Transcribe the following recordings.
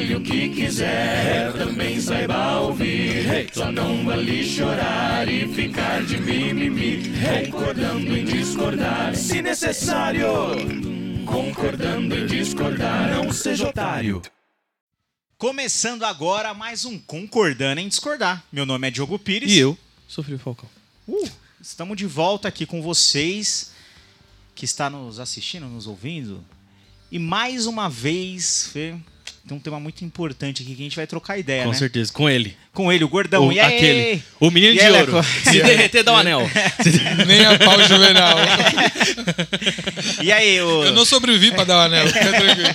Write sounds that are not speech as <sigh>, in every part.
fale o que quiser, também saiba ouvir. Só não vale chorar e ficar de mimimi, concordando em discordar, se necessário. Concordando em discordar, não seja otário. Começando agora mais um Concordando em Discordar. Meu nome é Diogo Pires. E eu sou Felipe Falcão. Uh, estamos de volta aqui com vocês que está nos assistindo, nos ouvindo. E mais uma vez, Fê, tem um tema muito importante aqui que a gente vai trocar ideia, Com né? certeza, com ele. Com ele, o gordão. O, e aí? aquele. O menino E de ouro. Leco? Se derreter, dá um anel. <laughs> Nem a pau juvenal. E aí, o... Eu não sobrevivi pra dar o anel, fica tranquilo.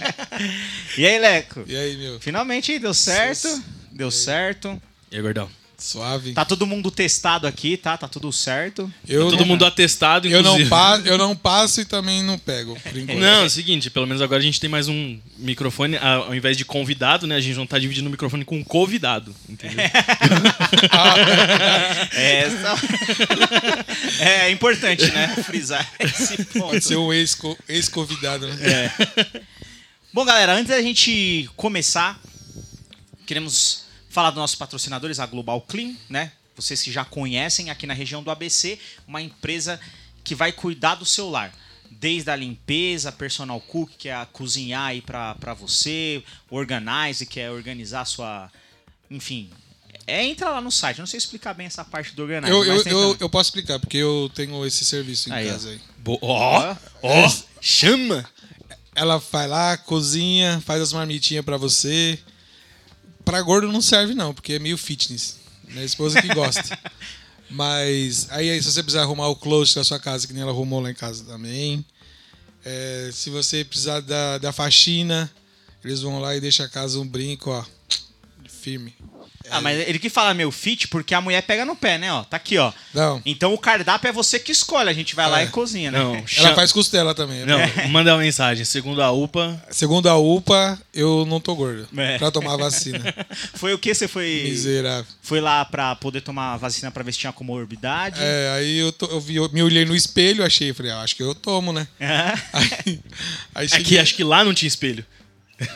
E aí, Leco? E aí, meu? Finalmente deu certo. Deu certo. E aí, gordão? Suave. Tá todo mundo testado aqui, tá? Tá tudo certo. Eu, Todo não, mundo atestado, eu, não inclusive. pa, eu não passo e também não pego. Não, é o seguinte, pelo menos agora a gente tem mais um microfone, ao invés de convidado, né? A gente não tá dividindo o microfone com um convidado, entendeu? <laughs> É, só- <laughs> é importante, né? Frisar <laughs> esse ponto. Ser um ex-co- ex-convidado, né? Bom, galera, antes da gente começar, queremos falar dos nossos patrocinadores, a Global Clean, né? Vocês que já conhecem aqui na região do ABC, uma empresa que vai cuidar do seu lar. Desde a limpeza, personal cook, que é a cozinhar aí pra, pra você, organize, que é organizar a sua. Enfim. É, entra lá no site, eu não sei explicar bem essa parte do organize. Eu, eu, eu, eu posso explicar, porque eu tenho esse serviço em Aí, ó. casa aí. Ó, ó, chama! Ela vai lá, cozinha, faz as marmitinhas pra você. Pra gordo não serve não, porque é meio fitness. Minha esposa que gosta. <laughs> Mas aí, aí, se você precisar arrumar o closet da sua casa, que nem ela arrumou lá em casa também. É, se você precisar da, da faxina, eles vão lá e deixam a casa um brinco, ó. Firme. Ah, mas ele que fala meu fit porque a mulher pega no pé, né? Ó, tá aqui, ó. Não. Então o cardápio é você que escolhe, a gente vai lá É. e cozinha, né? Não, Ela faz costela também. Não, né? <laughs> manda uma mensagem. Segundo a UPA, Segundo a UPA, eu não tô gordo. É. Pra tomar a vacina. <laughs> Foi o que você foi Miserável. foi lá pra poder tomar a vacina pra ver se tinha comorbidade? É, aí eu, to- eu, vi, eu me olhei no espelho, achei, falei, ah, acho que eu tomo, né? É. <laughs> Aí, aí aqui cheguei, acho que lá não tinha espelho.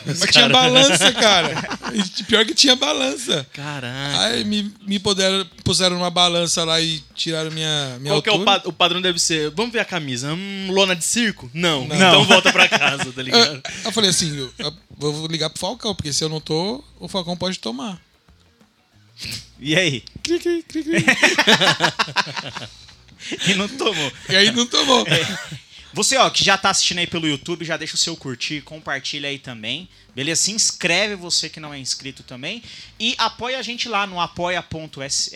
Mas tinha balança, cara. <laughs> E Pior que tinha balança. Caraca. Aí me, me puderam, puseram numa balança lá e tiraram minha, minha Qual que é o, altura. pa- o padrão deve ser? Vamos ver a camisa. Hum, lona de circo? Não. Não. Então volta pra casa, tá <laughs> Eu, ligado? eu falei assim, eu, eu vou ligar pro Falcão, porque se eu não tô, o Falcão pode tomar. <laughs> E aí? Cri, cri, cri, cri. E não tomou. E aí não tomou. Você, ó, que já tá assistindo aí pelo YouTube, já deixa o seu curtir, compartilha aí também. Beleza? Se inscreve você que não é inscrito também. E apoia a gente lá no apoia.se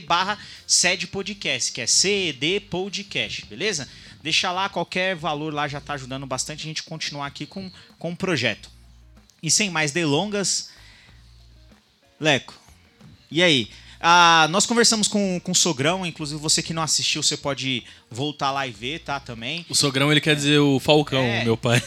barra sede podcast, que é CED Podcast, beleza? Deixa lá, qualquer valor lá já tá ajudando bastante a gente continuar aqui com, com o projeto. E sem mais delongas, Leco, e aí? Ah, nós conversamos com, com o Sogrão, inclusive você que não assistiu, você pode voltar lá e ver, tá? Também. O sogrão, ele quer dizer o Falcão, É. meu pai.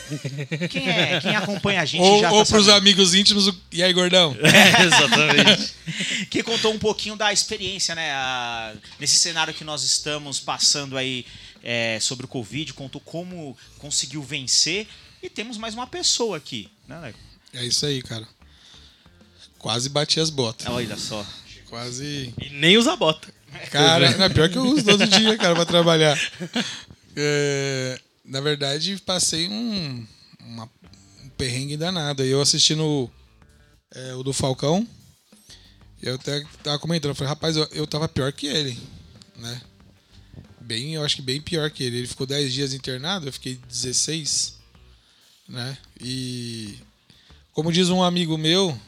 Quem, é, quem acompanha a gente Ou, já ou tá pros sabendo. amigos íntimos, o- e aí, gordão? <laughs> É, exatamente. <laughs> que contou um pouquinho da experiência, né? a- nesse cenário que nós estamos passando aí é, sobre o Covid, contou como conseguiu vencer. E temos mais uma pessoa aqui, né, Leco? É isso aí, cara. Quase bati as botas. Olha só. Quase. E nem usa bota. Cara, não, pior que eu uso todo <laughs> dia, cara, pra trabalhar. É, na verdade, passei um, uma- um perrengue danado. Eu assistindo é, o do Falcão, eu até tava comentando, eu falei, rapaz, eu, eu tava pior que ele, né? Bem, eu acho que bem pior que ele. Ele ficou 10 dias internado, eu fiquei 16, né? E como diz um amigo meu,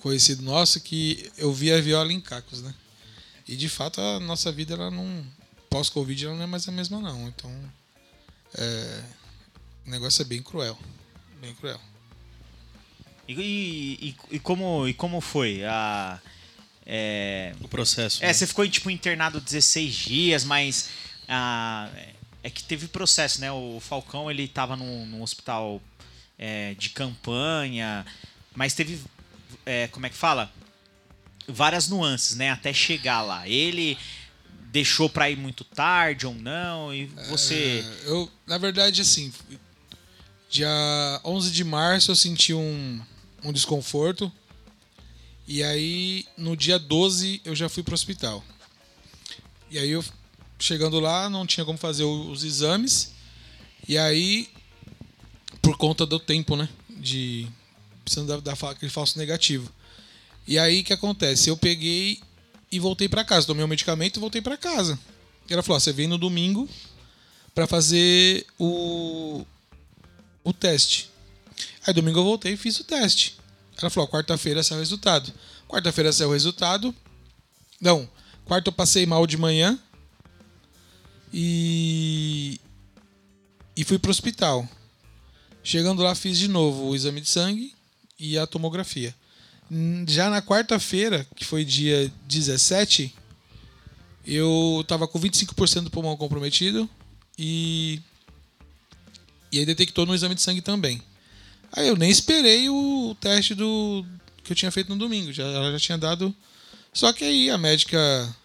conhecido nosso, que eu vi a viola em cacos, né? E de fato a nossa vida ela não pós-Covid ela não é mais a mesma não. Então é, o negócio é bem cruel, bem cruel. E, e, e como, e como foi? A, é, O processo. é, né? você ficou tipo internado 16 dias, mas ah, é que teve processo, né? O Falcão ele tava num, num hospital é, de campanha, mas teve, é, como é que fala? Várias nuances, né? Até chegar lá. Ele deixou pra ir muito tarde ou não, e você... É, eu, na verdade, assim, dia 11 de março eu senti um, um desconforto. E aí, no dia 12, eu já fui pro hospital. E aí, eu chegando lá, não tinha como fazer os exames. E aí, por conta do tempo, né? De precisando dar, aquele falso negativo. E aí, o que acontece? Eu peguei e voltei pra casa. Tomei o medicamento e voltei pra casa. E ela falou: ó, você vem no domingo pra fazer o, o teste. Aí domingo eu voltei e fiz o teste. Ela falou: quarta-feira saiu o resultado. Quarta-feira saiu o resultado. Não, quarta eu passei mal de manhã. E. E fui pro hospital. Chegando lá, fiz de novo o exame de sangue e a tomografia. Já na quarta-feira, que foi dia 17, eu tava com 25% do pulmão comprometido e. E aí detectou no exame de sangue também. Aí eu nem esperei o teste do que eu tinha feito no domingo. Já, ela já tinha dado. Só que aí a médica.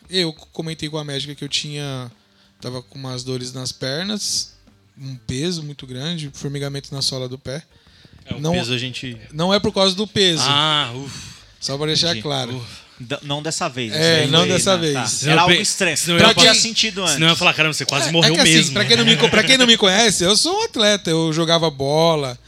Eu comentei com a médica que eu tinha. Tava com umas dores nas pernas, um peso muito grande, formigamento na sola do pé. É, o Não- peso a gente. Não é por causa do peso, Ah, uff. só para deixar Entendi. claro. Não dessa vez. É, não dessa tá. vez. Senão Era algo ia que tinha falar- sentido antes. Senão eu ia falar, caramba, você quase morreu é que assim, mesmo. Pra quem, não me, pra quem não me conhece, eu sou um atleta, eu jogava bola,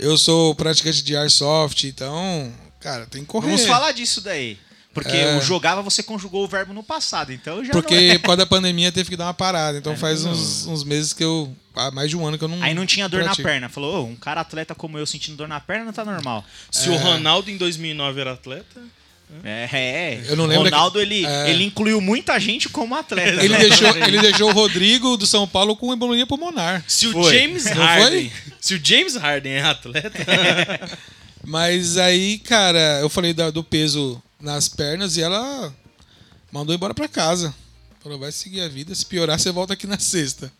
eu sou praticante de airsoft, então, cara, tem que correr. Vamos falar disso daí. Porque É. o jogava, você conjugou o verbo no passado. Então já Porque é. por causa da pandemia teve que dar uma parada. Então faz uns, uns meses que eu. Há mais de um ano que eu não. Aí não tinha dor pratico. na perna. Falou, "Ô, um cara atleta como eu sentindo dor na perna não tá normal. Se o Ronaldo em 2009 era atleta. É, é. Eu não lembro Ronaldo, que- ele, é. ele incluiu muita gente como atleta. Ele né? deixou, ele deixou o Rodrigo do São Paulo com embolia pulmonar. Se o Foi. James Harden. Se o James Harden é atleta. <laughs> Mas aí, cara, eu falei do peso nas pernas e ela mandou embora pra casa. Falou, vai seguir a vida, se piorar, você volta aqui na sexta.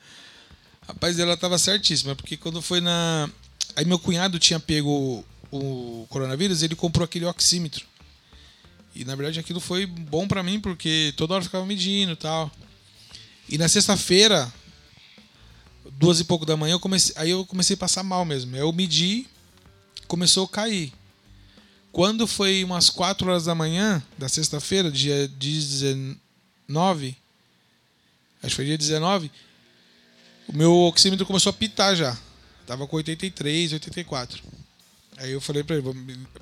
Rapaz, ela tava certíssima, porque quando foi na. Aí meu cunhado tinha pego o coronavírus, ele comprou aquele oxímetro. E na verdade aquilo foi bom pra mim, porque toda hora ficava medindo e tal. E na sexta-feira, duas e pouco da manhã, eu comecei, aí eu comecei a passar mal mesmo. Eu medi, começou a cair. Quando foi umas 4 horas da manhã da sexta-feira, dia 19, acho que foi dia 19, o meu oxímetro começou a pitar já. Tava com 83, 84. Aí eu falei pra ele,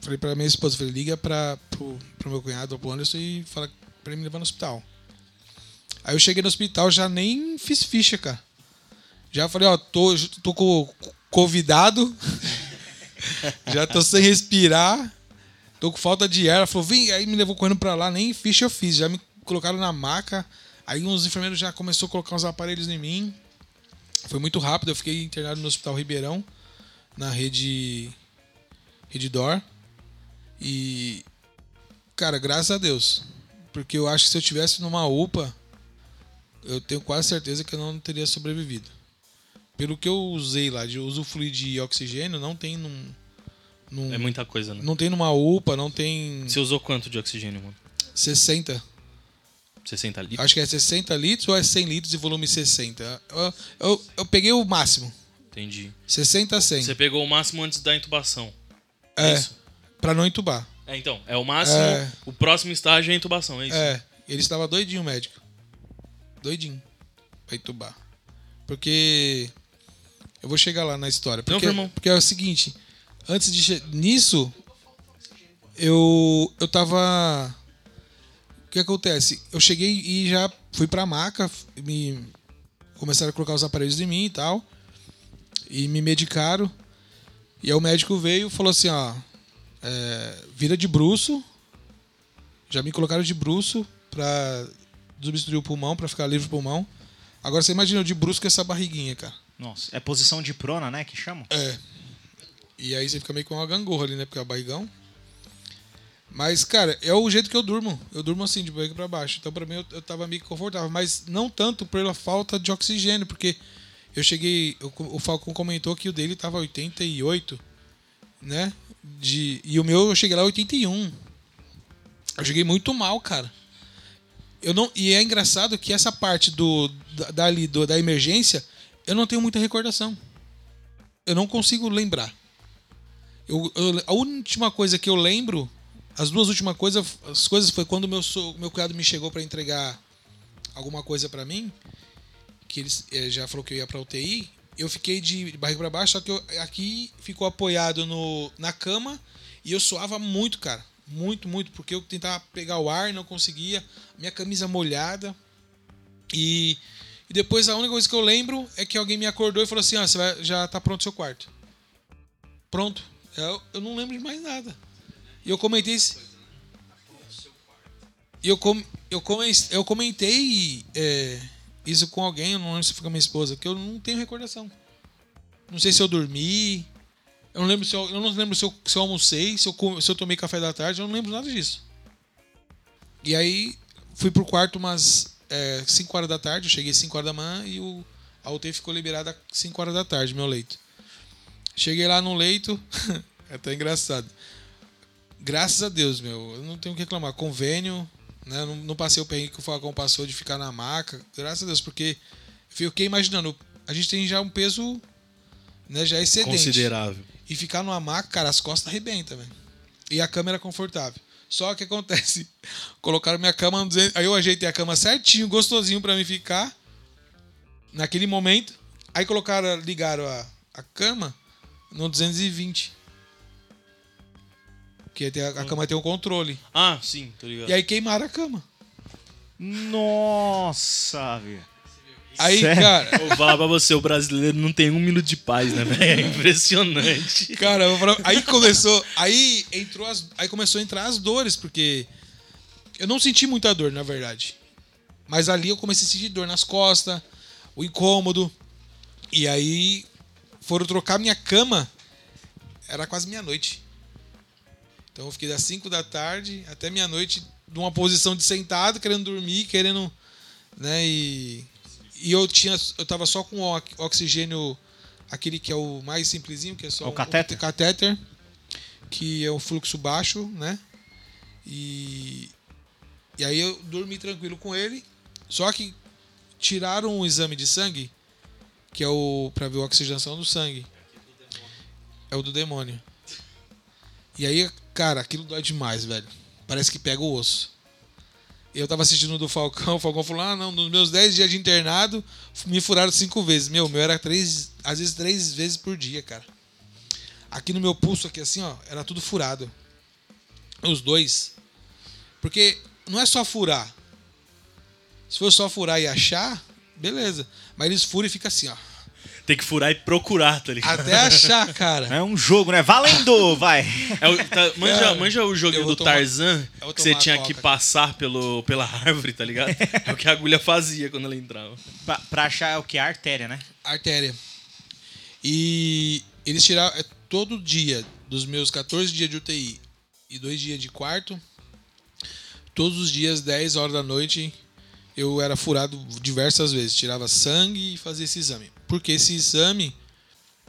falei pra minha esposa, falei, liga pra, pro, pro meu cunhado, pro Anderson, e fala pra ele me levar no hospital. Aí eu cheguei no hospital, já nem fiz ficha, cara. Já falei, ó, tô, tô com convidado, <laughs> já tô sem respirar, tô com falta de ar. Ela falou, vem, aí me levou correndo pra lá, nem ficha eu fiz, já me colocaram na maca. Aí uns enfermeiros já começou a colocar uns aparelhos em mim. Foi muito rápido, eu fiquei internado no Hospital Ribeirão, na rede Rede Dor. E cara, graças a Deus, porque eu acho que se eu tivesse numa UPA, eu tenho quase certeza que eu não teria sobrevivido. Pelo que eu usei lá, de usufruir de oxigênio, não tem num, num- É muita coisa, né? não tem numa UPA, não tem Você usou quanto de oxigênio, mano? 60. 60 litros? Acho que é 60 litros ou é 100 litros de volume 60. Eu, eu, eu peguei o máximo. Entendi. 60 a 100. Você pegou o máximo antes da intubação. é, isso? pra não entubar. É, então. É o máximo. É. O próximo estágio é a intubação, é isso? É, ele estava doidinho, o médico. Doidinho. Pra entubar. Porque. Eu vou chegar lá na história. Porque, irmão. porque é o seguinte: antes de. Nisso. Eu. Eu tava. O que acontece? Eu cheguei e já fui pra maca. Me, começaram a colocar os aparelhos em mim e tal. E me medicaram. E aí o médico veio e falou assim: ó. é, vira de bruço. Já me colocaram de bruço pra substituir o pulmão, pra ficar livre o pulmão. Agora você imagina eu de bruço com essa barriguinha, cara. Nossa, é posição de prona, né? Que chamam? É. E aí você fica meio com uma gangorra ali, né? Porque é o barrigão. Mas, cara, é o jeito que eu durmo. Eu durmo assim, de barriga pra baixo. Então, pra mim, eu, eu tava meio confortável. Mas não tanto pela falta de oxigênio, porque eu cheguei. o Falcon comentou que o dele tava 88, né? De, e o meu eu cheguei lá 81. Eu cheguei muito mal, cara. Eu não, e é engraçado que essa parte do da, dali, do, da emergência, eu não tenho muita recordação. Eu não consigo lembrar. Eu, eu- a última coisa que eu lembro, as duas últimas coisas, as coisas foi quando meu meu cunhado me chegou para entregar alguma coisa para mim, que ele eh, já falou que eu ia para UTI. Eu fiquei de barriga para baixo, só que eu, aqui ficou apoiado no, na cama e eu suava muito, cara. Muito, muito, porque eu tentava pegar o ar não conseguia. Minha camisa molhada. E, e depois a única coisa que eu lembro é que alguém me acordou e falou assim: ah, você vai, já tá pronto o seu quarto. Pronto. Eu, eu não lembro de mais nada. E eu comentei. eu, com, eu, come, eu comentei é, isso com alguém, eu não lembro se foi com minha esposa, que eu não tenho recordação. Não sei se eu dormi. Eu não lembro se eu, eu não lembro se eu, se eu almocei, se eu, se eu tomei café da tarde, eu não lembro nada disso. E aí fui pro quarto umas 5 horas da tarde, eu cheguei 5 horas da manhã e o, a UTI ficou liberada às 5 horas da tarde, meu leito. Cheguei lá no leito, <laughs> é até engraçado. Graças a Deus, meu, eu não tenho o que reclamar. Convênio, né? Não, não passei o perrengue que o Falcão passou de ficar na maca. Graças a Deus, porque fiquei imaginando, a gente tem já um peso né, já excedente. Considerável. E ficar numa maca, cara, as costas arrebentam, velho. E a cama era confortável. Só que acontece, <laughs> colocaram minha cama no 200, aí eu ajeitei a cama certinho, gostosinho pra mim ficar naquele momento. Aí colocaram, ligaram a, a cama no 220. Porque a, a cama tem um controle. Ah, sim, tô ligado. E aí queimaram a cama. Nossa, velho. Aí, Sério? cara, vou falar pra você, o brasileiro não tem um minuto de paz, né, velho? É impressionante. Cara, falar- aí começou, aí entrou as, aí começou a entrar as dores, porque eu não senti muita dor, na verdade. Mas ali eu comecei a sentir dor nas costas, o incômodo. E aí foram trocar minha cama, era quase meia-noite. Então eu fiquei das 5 da tarde até meia-noite numa posição de sentado, querendo dormir, querendo, né, e e eu tinha eu tava só com oxigênio aquele que é o mais simplesinho, que é só É o um- catéter? um catéter, que é o fluxo baixo, né? E e aí eu dormi tranquilo com ele. Só que tiraram o exame de sangue, que é o para ver a oxigenação do sangue. É o do demônio. E aí, cara, aquilo dói demais, velho. Parece que pega o osso. Eu tava assistindo do Falcão, <laughs> o Falcão falou: ah, não, nos meus 10 dias de internado, me furaram cinco vezes. Meu, meu era três, às vezes três vezes por dia, cara. Aqui no meu pulso, aqui assim, ó, era tudo furado. Os dois. Porque não é só furar. Se for só furar e achar, beleza. Mas eles furam e fica assim, ó. Tem que furar e procurar, tá ligado? Até achar, cara. É um jogo, né? Valendo, vai. É o- tá- manja, Cara, manja o vou do tomar- Tarzan, que você tinha coca que passar pelo, pela árvore, tá ligado? <laughs> É o que a agulha fazia quando ela entrava. pra, pra achar é o que? A artéria, né? artéria. E eles tiraram é, todo dia, dos meus 14 dias de UTI e dois dias de quarto, todos os dias, 10 horas da noite, eu era furado diversas vezes. Tirava sangue e fazia esse exame. Porque esse exame,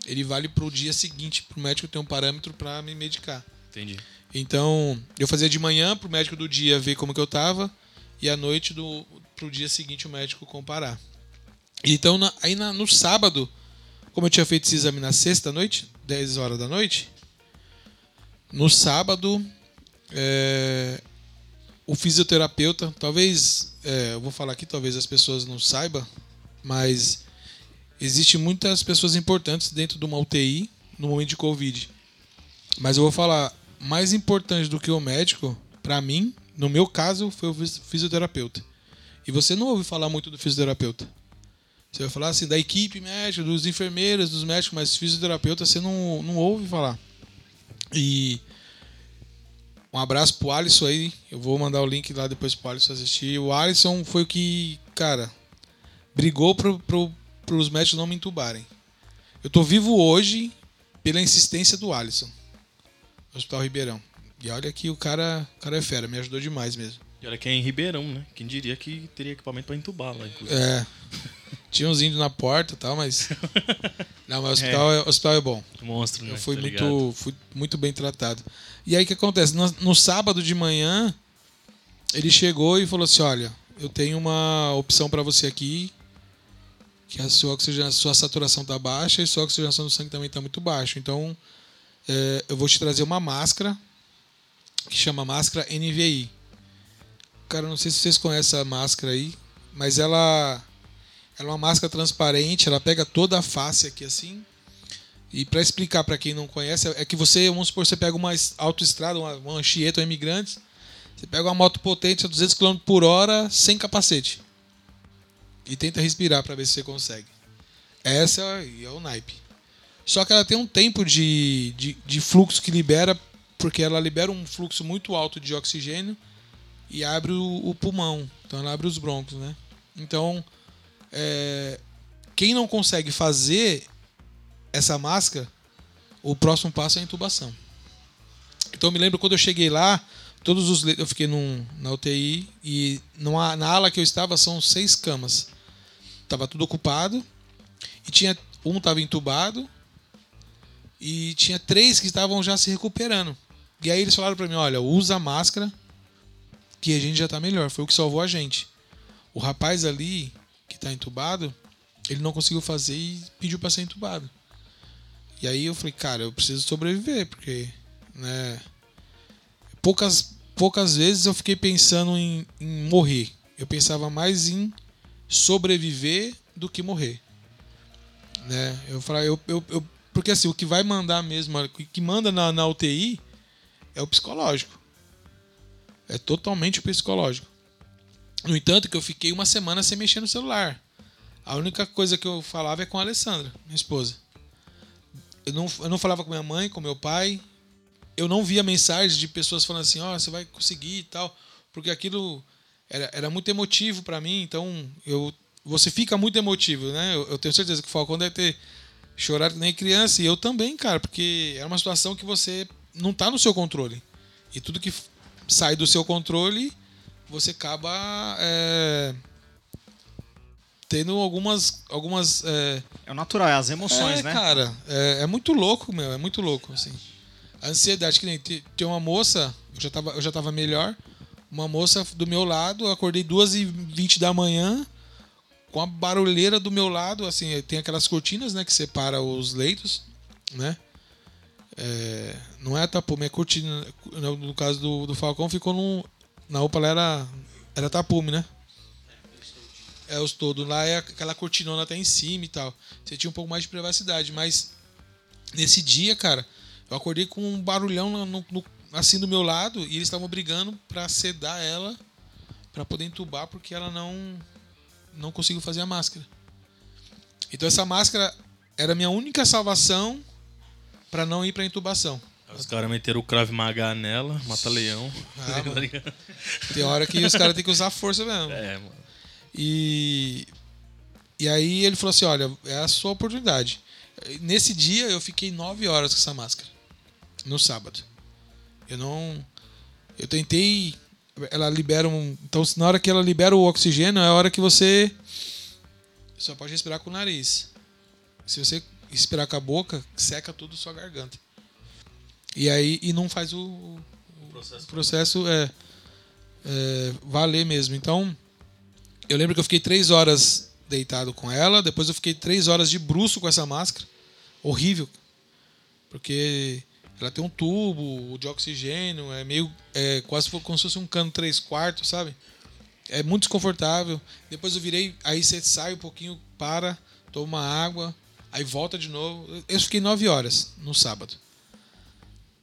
ele vale pro dia seguinte, pro médico ter um parâmetro para me medicar. Entendi. Então, eu fazia de manhã pro médico do dia ver como que eu tava e à noite do pro dia seguinte o médico comparar. Então, na- aí na- no sábado, como eu tinha feito esse exame na sexta noite, 10 horas da noite, no sábado, é, o fisioterapeuta, talvez, é, eu vou falar aqui, talvez as pessoas não saibam, mas existe muitas pessoas importantes dentro de uma UTI no momento de Covid. Mas eu vou falar, mais importante do que o médico, pra mim, no meu caso, foi o fis- fisioterapeuta. E você não ouve falar muito do fisioterapeuta. Você vai falar assim, da equipe médica, dos enfermeiros, dos médicos, mas fisioterapeuta você não, não ouve falar. E um abraço pro Alisson aí. Eu vou mandar o link lá depois pro Alisson assistir. O Alisson foi o que, cara, brigou pro, pro, pros médicos não me entubarem. Eu tô vivo hoje pela insistência do Alisson. Hospital Ribeirão. E olha que o cara, o cara é fera, me ajudou demais mesmo. E olha que é em Ribeirão, né? Quem diria que teria equipamento pra entubar lá, inclusive. É. Tinha uns índios na porta e tal, mas. <laughs> Não, mas o hospital é, o hospital é bom. Monstro, né? Eu fui Tá muito, ligado? fui muito bem tratado. E aí o que acontece? No, no sábado de manhã, ele chegou e falou assim: Olha, eu tenho uma opção pra você aqui. Que a sua, oxigenação, sua saturação tá baixa e sua oxigenação do sangue também tá muito baixa. Então, é, eu vou te trazer uma máscara que chama máscara NVI. Cara, não sei se vocês conhecem a máscara aí, mas ela, ela é uma máscara transparente, ela pega toda a face aqui assim. E para explicar para quem não conhece, é que você, vamos supor, você pega uma autoestrada, uma, uma Anchieta, um Imigrantes, você pega uma moto potente a 200 km por hora sem capacete. E tenta respirar para ver se você consegue. Essa é o naipe. Só que ela tem um tempo de, de, de fluxo que libera, porque ela libera um fluxo muito alto de oxigênio e abre o, o pulmão. Então ela abre os broncos, né? Então, é, quem não consegue fazer essa máscara, o próximo passo é a intubação. Então eu me lembro quando eu cheguei lá, todos os eu fiquei num, na UTI e numa, na ala que eu estava são seis camas. Tava tudo ocupado e tinha um estava entubado e tinha três que estavam já se recuperando. E aí eles falaram para mim, olha, usa a máscara que a gente já tá melhor. Foi o que salvou a gente. O rapaz ali que tá entubado, ele não conseguiu fazer e pediu para ser entubado. E aí eu falei, cara, eu preciso sobreviver, porque, né, poucas poucas vezes eu fiquei pensando em, em morrer. Eu pensava mais em sobreviver do que morrer. Né? Eu falei, eu, eu, eu, porque assim, o que vai mandar mesmo, o que manda na, na UTI é o psicológico. É totalmente o psicológico. No entanto, que eu fiquei uma semana sem mexer no celular. A única coisa que eu falava é com a Alessandra, minha esposa. Eu não, eu não falava com minha mãe, com meu pai. Eu não via mensagens de pessoas falando assim: ó, oh, você vai conseguir e tal. Porque aquilo era, era muito emotivo para mim. Então, eu, você fica muito emotivo, né? Eu, eu tenho certeza que o Falcão deve ter chorado nem criança. E eu também, cara, porque é uma situação que você não tá no seu controle. E tudo que sai do seu controle, você acaba. É, tendo algumas. algumas é, é o natural, é as emoções, é, né? Cara, é, é, muito louco, meu, é muito louco, assim. A ansiedade, que nem tem uma moça, eu já tava, eu já tava melhor, uma moça do meu lado, eu acordei 2h20 da manhã, com a barulheira do meu lado, assim, tem aquelas cortinas, né, que separa os leitos, né? É, não é a tapume, é cortina. No caso do, do Falcão, ficou num. Na roupa era, era tapume, né? É, os todos. Lá é aquela cortinona até em cima e tal. Você tinha um pouco mais de privacidade. Mas nesse dia, cara, eu acordei com um barulhão no, no, assim do meu lado e eles estavam brigando para sedar ela para poder entubar porque ela não não conseguiu fazer a máscara. Então essa máscara era a minha única salvação para não ir para intubação. Os caras meteram o Krav Maga nela, mata leão. Ah, <laughs> tem hora que os caras têm que usar força mesmo. É, mano. E, e aí ele falou assim: olha, é a sua oportunidade. Nesse dia eu fiquei nove horas com essa máscara. No sábado. Eu não. Eu tentei. Ela libera um. Então, na hora que ela libera o oxigênio, é a hora que você só pode respirar com o nariz. Se você respirar com a boca, seca tudo sua garganta. E aí e não faz o, o processo, o processo é, é, valer mesmo. Então, eu lembro que eu fiquei três horas deitado com ela, depois eu fiquei três horas de bruxo com essa máscara. Horrível. Porque ela tem um tubo de oxigênio, é meio. É quase como se fosse um cano 3 quartos, sabe? É muito desconfortável. Depois eu virei, aí você sai um pouquinho, para, toma água, aí volta de novo. Eu fiquei nove horas no sábado.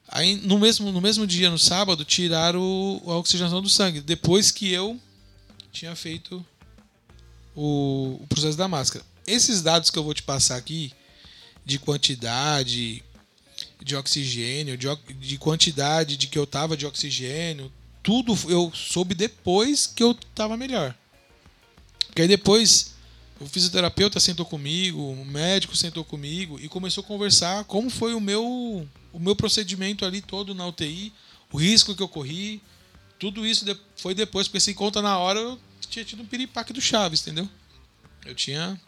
Aí no mesmo, no mesmo dia, no sábado, tiraram a oxigenação do sangue. Depois que eu tinha feito o, o processo da máscara. Esses dados que eu vou te passar aqui, de quantidade de oxigênio, de, de quantidade de que eu tava de oxigênio, tudo eu soube depois que eu tava melhor. Porque aí depois o fisioterapeuta sentou comigo, o médico sentou comigo e começou a conversar como foi o meu o meu procedimento ali todo na UTI, o risco que eu corri, tudo isso foi depois, porque se conta na hora tinha tido um piripaque do Chaves, entendeu? Eu tinha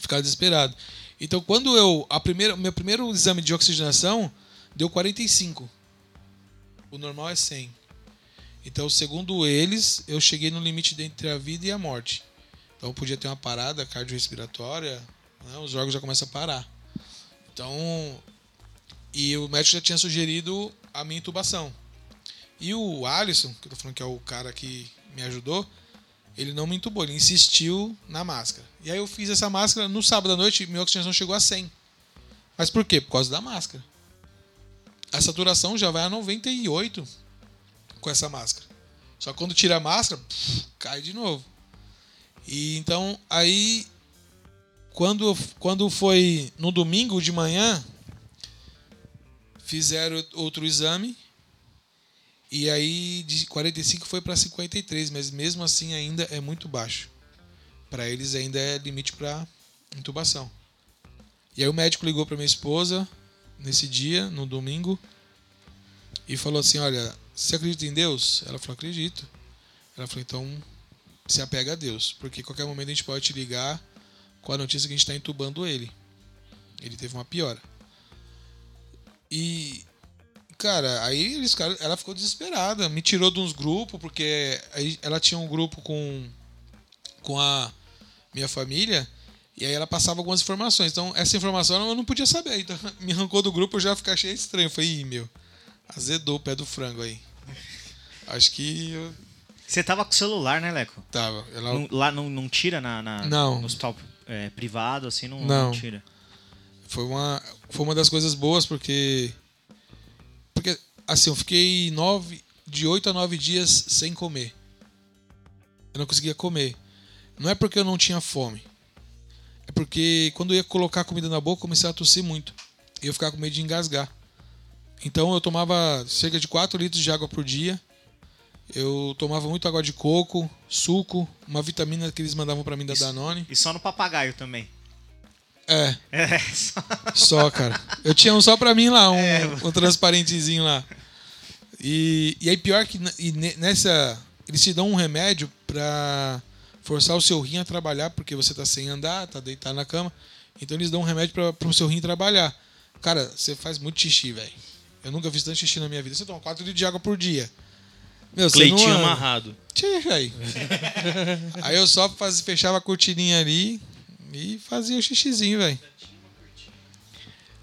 ficado desesperado. Então, quando eu. A primeira, meu primeiro exame de oxigenação deu 45. O normal é 100. Então, segundo eles, eu cheguei no limite entre a vida e a morte. Então, eu podia ter uma parada cardiorrespiratória, né? os órgãos já começam a parar. Então, E o médico já tinha sugerido a minha intubação. E o Alisson, que eu tô falando que é o cara que me ajudou, ele não me intubou, ele insistiu na máscara. E aí eu fiz essa máscara no sábado à noite, minha oxigenação chegou a 100. Mas por quê? Por causa da máscara. A saturação já vai a 98 com essa máscara. Só que quando tira a máscara, cai de novo. E então aí quando, quando foi no domingo de manhã, fizeram outro exame e aí de 45 foi para 53, mas mesmo assim ainda é muito baixo. Para eles ainda é limite para intubação. E aí o médico ligou para minha esposa nesse dia, no domingo, e falou assim: "Olha, você acredita em Deus?" Ela falou: "Acredito." Ela falou: "Então se apega a Deus, porque qualquer momento a gente pode te ligar com a notícia cara, aí eles, ela ficou desesperada, me tirou de uns grupos, porque aí ela tinha um grupo com, com a minha família, e aí ela passava algumas informações. Então, essa informação eu não podia saber. Então, <laughs> me arrancou do grupo, eu já fiquei cheio estranho. Eu falei, Ih, meu, azedou o pé do frango aí. Acho que. Eu... Você tava com o celular, né, Leco? Tava. Ela... Não, lá não, não tira na, na Não. no hospital é, privado, assim, não, Não. não tira. Foi uma, foi uma das coisas boas, porque. Assim, eu fiquei nove, de oito a nove dias sem comer. Eu não conseguia comer. Não é porque eu não tinha fome. É porque quando eu ia colocar comida na boca, eu comecei a tossir muito. E eu ficava com medo de engasgar. Então eu tomava cerca de 4 litros de água por dia. Eu tomava muito água de coco, suco, uma vitamina que eles mandavam pra mim da Danone. E só no papagaio também. É, É, só... <laughs> Só, cara. Eu tinha um só pra mim lá, um, um transparentezinho lá. E, e aí, pior que e nessa. Eles te dão um remédio pra forçar o seu rim a trabalhar, porque você tá sem andar, tá deitado na cama. Então eles dão um remédio pra, pro seu rim trabalhar. Cara, você faz muito xixi, velho. Eu nunca fiz tanto xixi na minha vida. Você toma 4 litros de água por dia. Meu, você Cleitinho amarrado. Tchê, velho. <laughs> Aí eu só faz, fechava a cortininha ali e fazia o xixizinho, velho.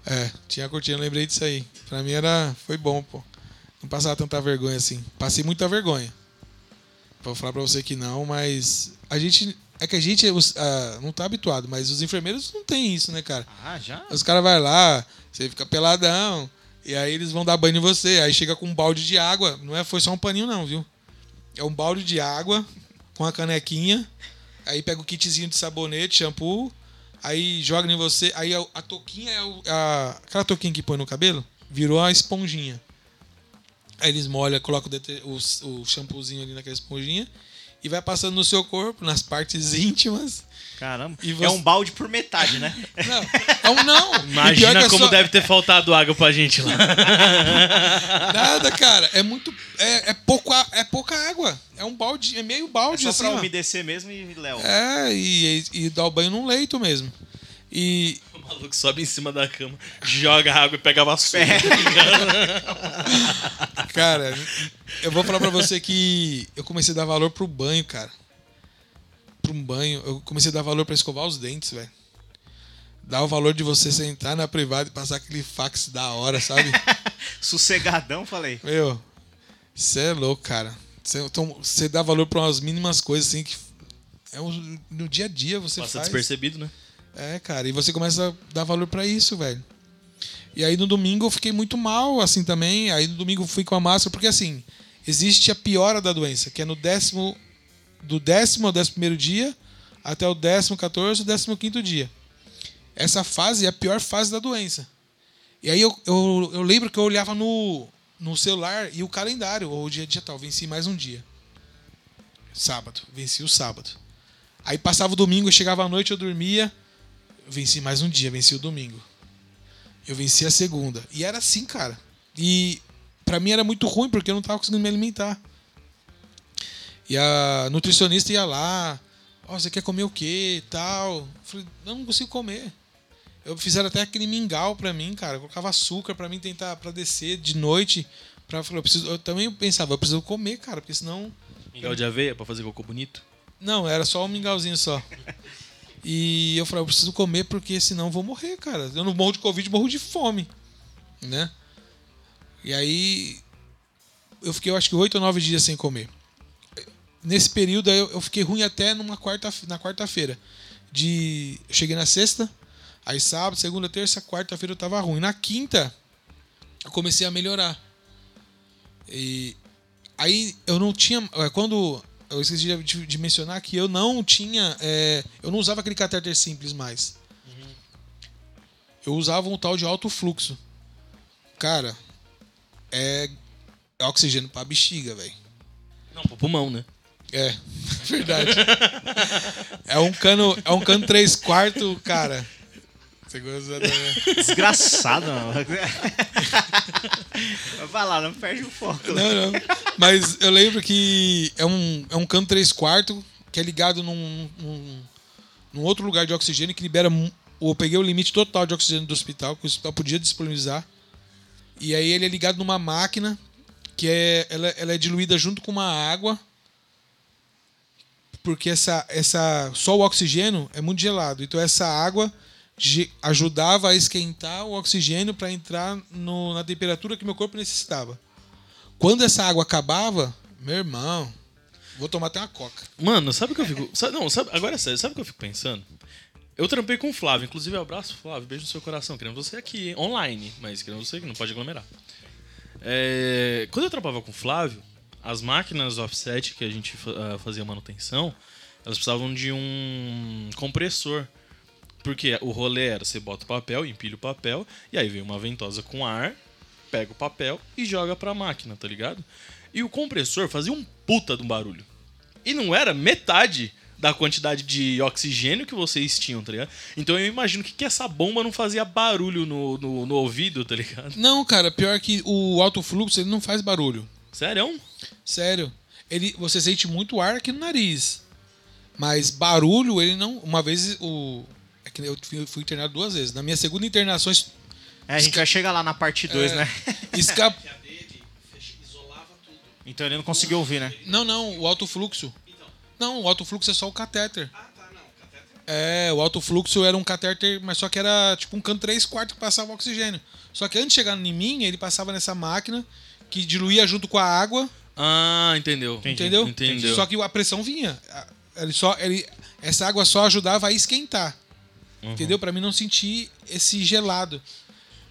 É, tinha a cortina, lembrei disso aí. Pra mim era. Foi bom, pô. Não passava tanta vergonha assim. Passei muita vergonha. Vou falar pra você que não, mas. A gente. É que a gente ah, não tá habituado, mas os enfermeiros não tem isso, né, cara? Ah, já? Os caras vai lá, você fica peladão, e aí eles vão dar banho em você. Aí chega com um balde de água. Não é, foi só um paninho, não, viu? É um balde de água com a canequinha. Aí pega o kitzinho de sabonete, shampoo. Aí joga em você. Aí a, a touquinha é o- a, aquela touquinha que põe no cabelo, virou a esponjinha. Aí eles molham, colocam o, o, o shampoozinho ali naquela esponjinha e vai passando no seu corpo, nas partes <laughs> íntimas. Caramba. É você- um balde por metade, né? <laughs> Não, é um não. Imagina é como só- deve ter faltado água pra gente lá. <laughs> Nada, cara. É muito. É, é, pouco, é pouca água. É um balde, é meio É balde só assim. pra ó. umedecer mesmo e Léo. É, e, e, e dar o banho num leito mesmo. E. O maluco sobe em cima da cama, joga água e pega a vassoura. <laughs> Cara, eu vou falar pra você que eu comecei a dar valor pro banho, cara. Pro um banho. Eu comecei a dar valor pra escovar os dentes, velho. Dá o valor de você sentar na privada e passar aquele fax da hora, sabe? <laughs> Sossegadão, falei. Meu, você é louco, cara. Você então, dá valor pra umas mínimas coisas assim que. É um- no dia a dia você Passa faz. despercebido, né? É, cara, e você começa a dar valor pra isso, velho. E aí no domingo eu fiquei muito mal, assim também. Aí no domingo eu fui com a máscara, porque assim, existe a piora da doença, que é no décimo. Do décimo ao décimo primeiro dia até o décimo 14 décimo quinto dia. Essa fase é a pior fase da doença. E aí eu, eu, eu lembro que eu olhava no, no celular e o calendário, ou o dia a dia tal, venci mais um dia. Sábado, venci o sábado. Aí passava o domingo, chegava à noite, eu dormia, venci mais um dia, venci o domingo. Eu venci a segunda. E era assim, cara. E pra mim era muito ruim porque eu não tava conseguindo me alimentar. E a nutricionista ia lá, ó, você quer comer o quê? Tal. Eu falei, eu não consigo comer. Eu fizeram até aquele mingau pra mim, cara. Eu colocava açúcar pra mim tentar para descer de noite. Pra, eu, preciso, eu também pensava, eu preciso comer, cara, porque senão Mingau de aveia pra fazer cocô bonito. não, era só um mingauzinho só. E eu falei, eu preciso comer porque senão eu vou morrer, cara. Eu não morro de Covid, morro de fome. né? E aí eu fiquei, eu acho que oito ou nove dias sem comer. Nesse período eu, eu fiquei ruim até numa quarta, na quarta-feira. De, eu cheguei na sexta, aí sábado, segunda, terça, quarta-feira eu tava ruim. Na quinta eu comecei a melhorar. E aí eu não tinha, é, quando eu esqueci de, de- mencionar que eu não tinha, é, eu não usava aquele catéter simples mais. Eu usava um tal de alto fluxo. Cara, é, é oxigênio pra bexiga, velho. Não, pro pulmão, né? É, <laughs> verdade. é um cano, é um cano 3 quartos, cara. Desgraçado, mano. Vai lá, não perde o foco. Não, não. Mas eu lembro que é um, é um cano 3 quartos que é ligado num, num, num outro lugar de oxigênio que libera. Eu peguei o limite total de oxigênio do hospital, que o hospital podia disponibilizar. E aí ele é ligado numa máquina que é, ela, ela é diluída junto com uma água. Porque essa, essa, só o oxigênio é muito gelado. Então essa água ajudava a esquentar o oxigênio para entrar no- na temperatura que meu corpo necessitava. Quando essa água acabava, meu irmão, vou tomar até uma coca. Mano, sabe o que eu fico. sabe- não, sabe, agora é sério, sabe o que eu fico pensando? Eu trampei com o Flávio, inclusive abraço, Flávio, beijo no seu coração. Querendo você aqui, online, mas querendo você que não pode aglomerar. É, quando eu trabalhava com o Flávio, as máquinas offset que a gente ah, fazia manutenção, elas precisavam de um compressor. Porque o rolê era, você bota o papel, empilha o papel, e aí vem uma ventosa com ar, pega o papel e joga pra máquina, tá ligado? E o compressor fazia um puta de um barulho. E não era metade da quantidade de oxigênio que vocês tinham, tá ligado? Então eu imagino que, que essa bomba não fazia barulho no, no, no ouvido, tá ligado? Não, cara, pior que o alto fluxo ele não faz barulho. Sério? Sério. Ele, você sente muito ar aqui no nariz. Mas barulho, ele não. Uma vez o. É que eu fui, internado duas vezes. Na minha segunda internação, es- É, a gente vai chegar lá na parte 2, É. né? escap... <laughs> Então ele não conseguiu ouvir, né? Não, não, o alto fluxo. Não, o alto fluxo é só o catéter. É, o alto fluxo era um catéter, mas só que era tipo um cano 3 quartos que passava oxigênio. Só que antes de chegar em mim, ele passava nessa máquina que diluía junto com a água, Ah, entendeu. entendeu? Entendeu. Só que a pressão vinha. Ele só, ele, essa água só ajudava a esquentar. Entendeu? Pra mim não sentir esse gelado.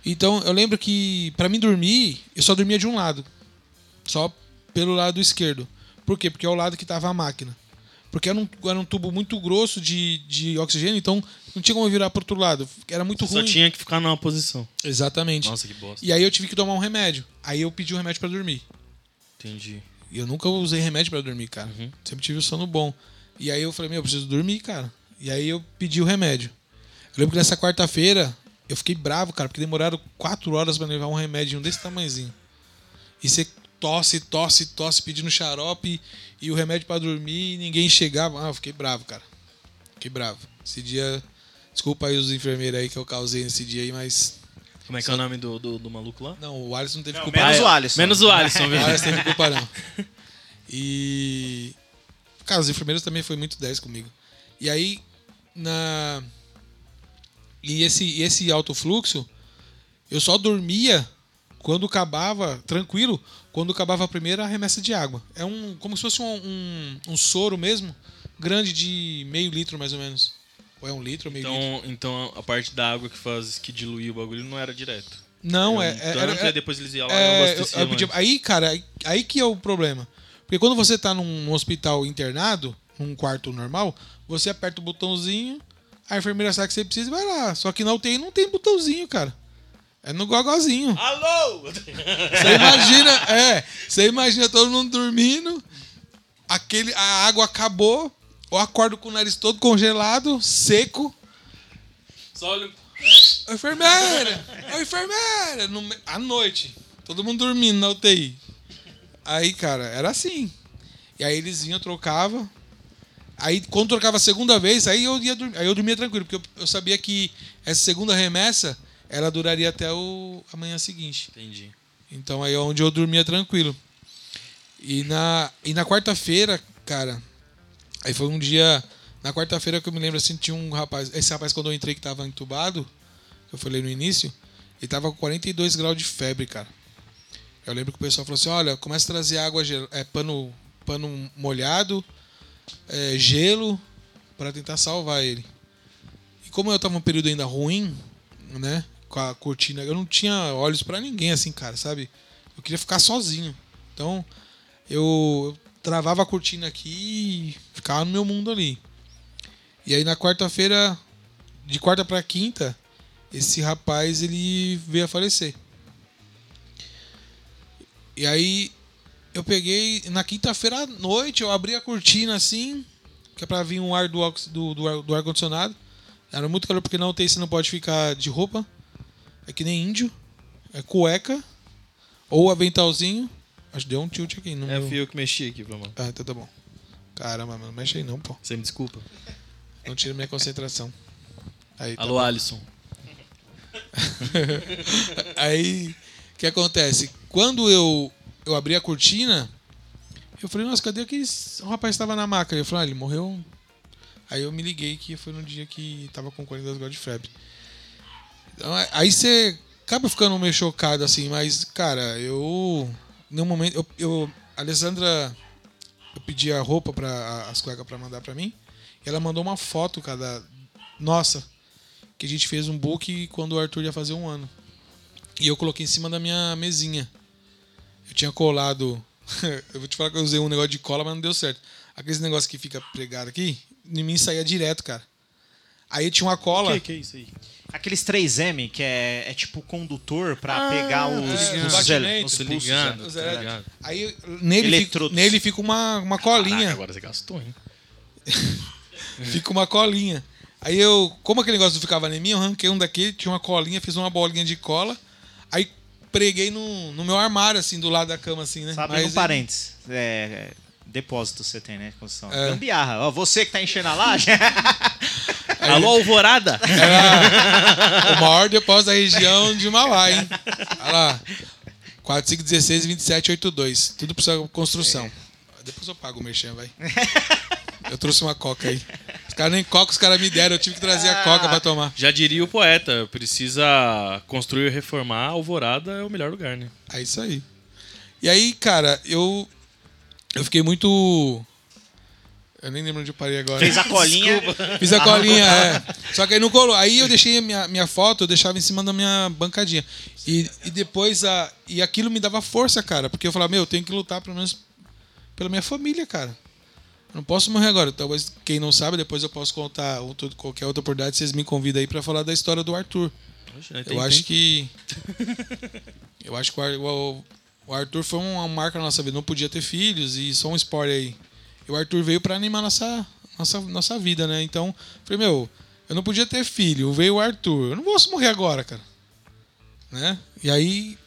Então, eu lembro que pra mim dormir, eu só dormia de um lado. Só pelo lado esquerdo. Por quê? Porque é o lado que tava a máquina. Porque era um, era um tubo muito grosso de, de oxigênio, então não tinha como virar pro outro lado. Era muito Só ruim. tinha que ficar numa posição. Exatamente. Nossa, que bosta. E aí eu tive que tomar um remédio. Aí eu pedi um remédio pra dormir. Entendi. E eu nunca usei remédio pra dormir, cara. Uhum. Sempre tive o sono bom. E aí eu falei, meu, eu preciso dormir, cara. E aí eu pedi o remédio. Eu lembro que nessa quarta-feira eu fiquei bravo, cara, porque demoraram quatro horas pra levar um remédio desse tamanhozinho. E você tosse, tosse, tosse, pedindo xarope e o remédio pra dormir e ninguém chegava. Ah, eu fiquei bravo, cara. Fiquei bravo. Esse dia. Desculpa aí os enfermeiros aí que eu causei nesse dia aí, mas. Como é que é o nome do, do, do maluco lá? Não, o Alisson não teve Não, culpa. menos o Alisson. Menos o Alisson, viu? <laughs> O Alisson teve culpa não. E. Cara, os enfermeiros também foi muito 10 comigo. E aí, na. E esse, esse alto fluxo, eu só dormia quando acabava, tranquilo, quando acabava a primeira remessa de água. É um. como se fosse um, um, um soro mesmo, grande de meio litro mais ou menos. Ou é um litro ou meio litro? Então, então a parte da água que faz que diluía o bagulho não era direto. Não, é. um é, tanto, é- e depois eles iam lá e É, eu- abasteciam eu podia- mais. aí, cara, aí, aí que é o problema. Porque quando você tá num, num hospital internado, num quarto normal, você aperta o botãozinho, a enfermeira sabe que você precisa e vai lá. Só que na UTI não tem botãozinho, cara. É no gogozinho. Alô! Você imagina, é, você imagina todo mundo dormindo, aquele, a água acabou, eu acordo com o nariz todo congelado, seco, Só olha. Ô, enfermeira! Ô, enfermeira! No À noite. Todo mundo dormindo na UTI. Aí, cara, era assim. E aí eles vinham, trocava. Aí, quando trocava a segunda vez, aí eu, ia aí eu dormia tranquilo, porque eu, eu sabia que essa segunda remessa, ela duraria até o amanhã seguinte. Entendi. Então aí é onde eu dormia tranquilo. E na, e na quarta-feira, cara, aí foi um dia. Na quarta-feira que eu me lembro assim, tinha um rapaz. Esse rapaz, quando eu entrei que tava entubado, que eu falei no início, Ele tava com 42 graus de febre, cara. Eu lembro que o pessoal falou assim: olha, começa a trazer água, é, pano, pano molhado, é, gelo, para tentar salvar ele. E como eu tava num período ainda ruim, né? Com a cortina, eu não tinha olhos pra ninguém, assim, cara, sabe? Eu queria ficar sozinho. Então, eu travava a cortina aqui e ficava no meu mundo ali. E aí na quarta-feira, de quarta pra quinta, esse rapaz ele veio a falecer. E aí eu peguei na quinta-feira à noite, eu abri a cortina assim, que é pra vir um ar do, do, do, ar, do ar condicionado. Era muito calor porque na UTI você não pode ficar de roupa. É que nem índio. É cueca ou aventalzinho. Acho que deu um tilt aqui. No É, meu... fui eu que mexi aqui, vamos. Ah, então tá bom. Caramba, mano, não mexe aí não, pô. Você me desculpa. Não tira minha concentração. Aí, tá Alô, Alisson. <laughs> Aí, o que acontece? Quando eu, eu abri a cortina, eu falei, nossa, cadê aquele o rapaz que estava na maca? Eu falei, ah, ele morreu. Aí eu me liguei que foi no dia que tava com 42 graus de febre. Então, aí você acaba ficando meio chocado, assim, mas, cara, eu. No momento. Eu, eu- a Alessandra. Eu pedi a roupa, pra, as cuecas pra mandar pra mim. E ela mandou uma foto, cara. Nossa, que a gente fez um book quando o Arthur ia fazer um ano. E eu coloquei em cima da minha mesinha. Eu tinha colado. <laughs> eu vou te falar que eu usei um negócio de cola, mas não deu certo. Aqueles negócios que fica pregado aqui, em mim saía direto, cara. Aí tinha uma cola. Que que é isso aí? Aqueles 3M, que é, é tipo condutor pra Ah, pegar tô os, ele- pulsos? Os tô elétricos. ligado. Aí nele fica, nele fica uma, uma colinha. Caraca, agora você gastou, hein? <laughs> Fica uma colinha. Aí eu, como aquele negócio não ficava em mim, eu arranquei um daquele, tinha uma colinha, fiz uma bolinha de cola. Aí preguei no, no meu armário, assim, do lado da cama, assim, né? Sabe, Mas no parênteses. É, é, depósito você tem, né? Construção. É. Gambiarra. Ó, você que tá enchendo a laje. <laughs> Alô, Alvorada? Era <laughs> o maior depósito da região de Mauá, hein? Olha lá. 4516 2782. Tudo pra sua construção. Depois eu pago o merchan, vai. Eu trouxe uma coca aí. Os caras nem coca, os caras me deram. Eu tive que trazer a coca pra tomar. Já diria o poeta, precisa construir e reformar, Alvorada é o melhor lugar, né? É isso aí. E aí, cara, eu. Eu fiquei muito. Eu nem lembro onde eu parei agora. Fez a colinha. Fiz a colinha, é. Só que aí não colou. Aí eu deixei a minha, minha foto, eu deixava em cima da minha bancadinha. E, e depois a. E aquilo me dava força, cara. Porque eu falava, meu, eu tenho que lutar pelo menos pela minha família, cara. Eu não posso morrer agora. Talvez, quem não sabe, depois eu posso contar outro- qualquer outra oportunidade, vocês me convidam aí pra falar da história do Arthur. Oxe, né, Eu tem- acho tem- que. eu acho que o o, o Arthur foi uma marca na nossa vida. Não podia ter filhos e só um spoiler aí. O Arthur veio pra animar nossa, nossa, nossa vida, né? Então, falei, meu, eu não podia ter filho. Veio o Arthur. Eu não posso morrer agora, cara. Né? E aí,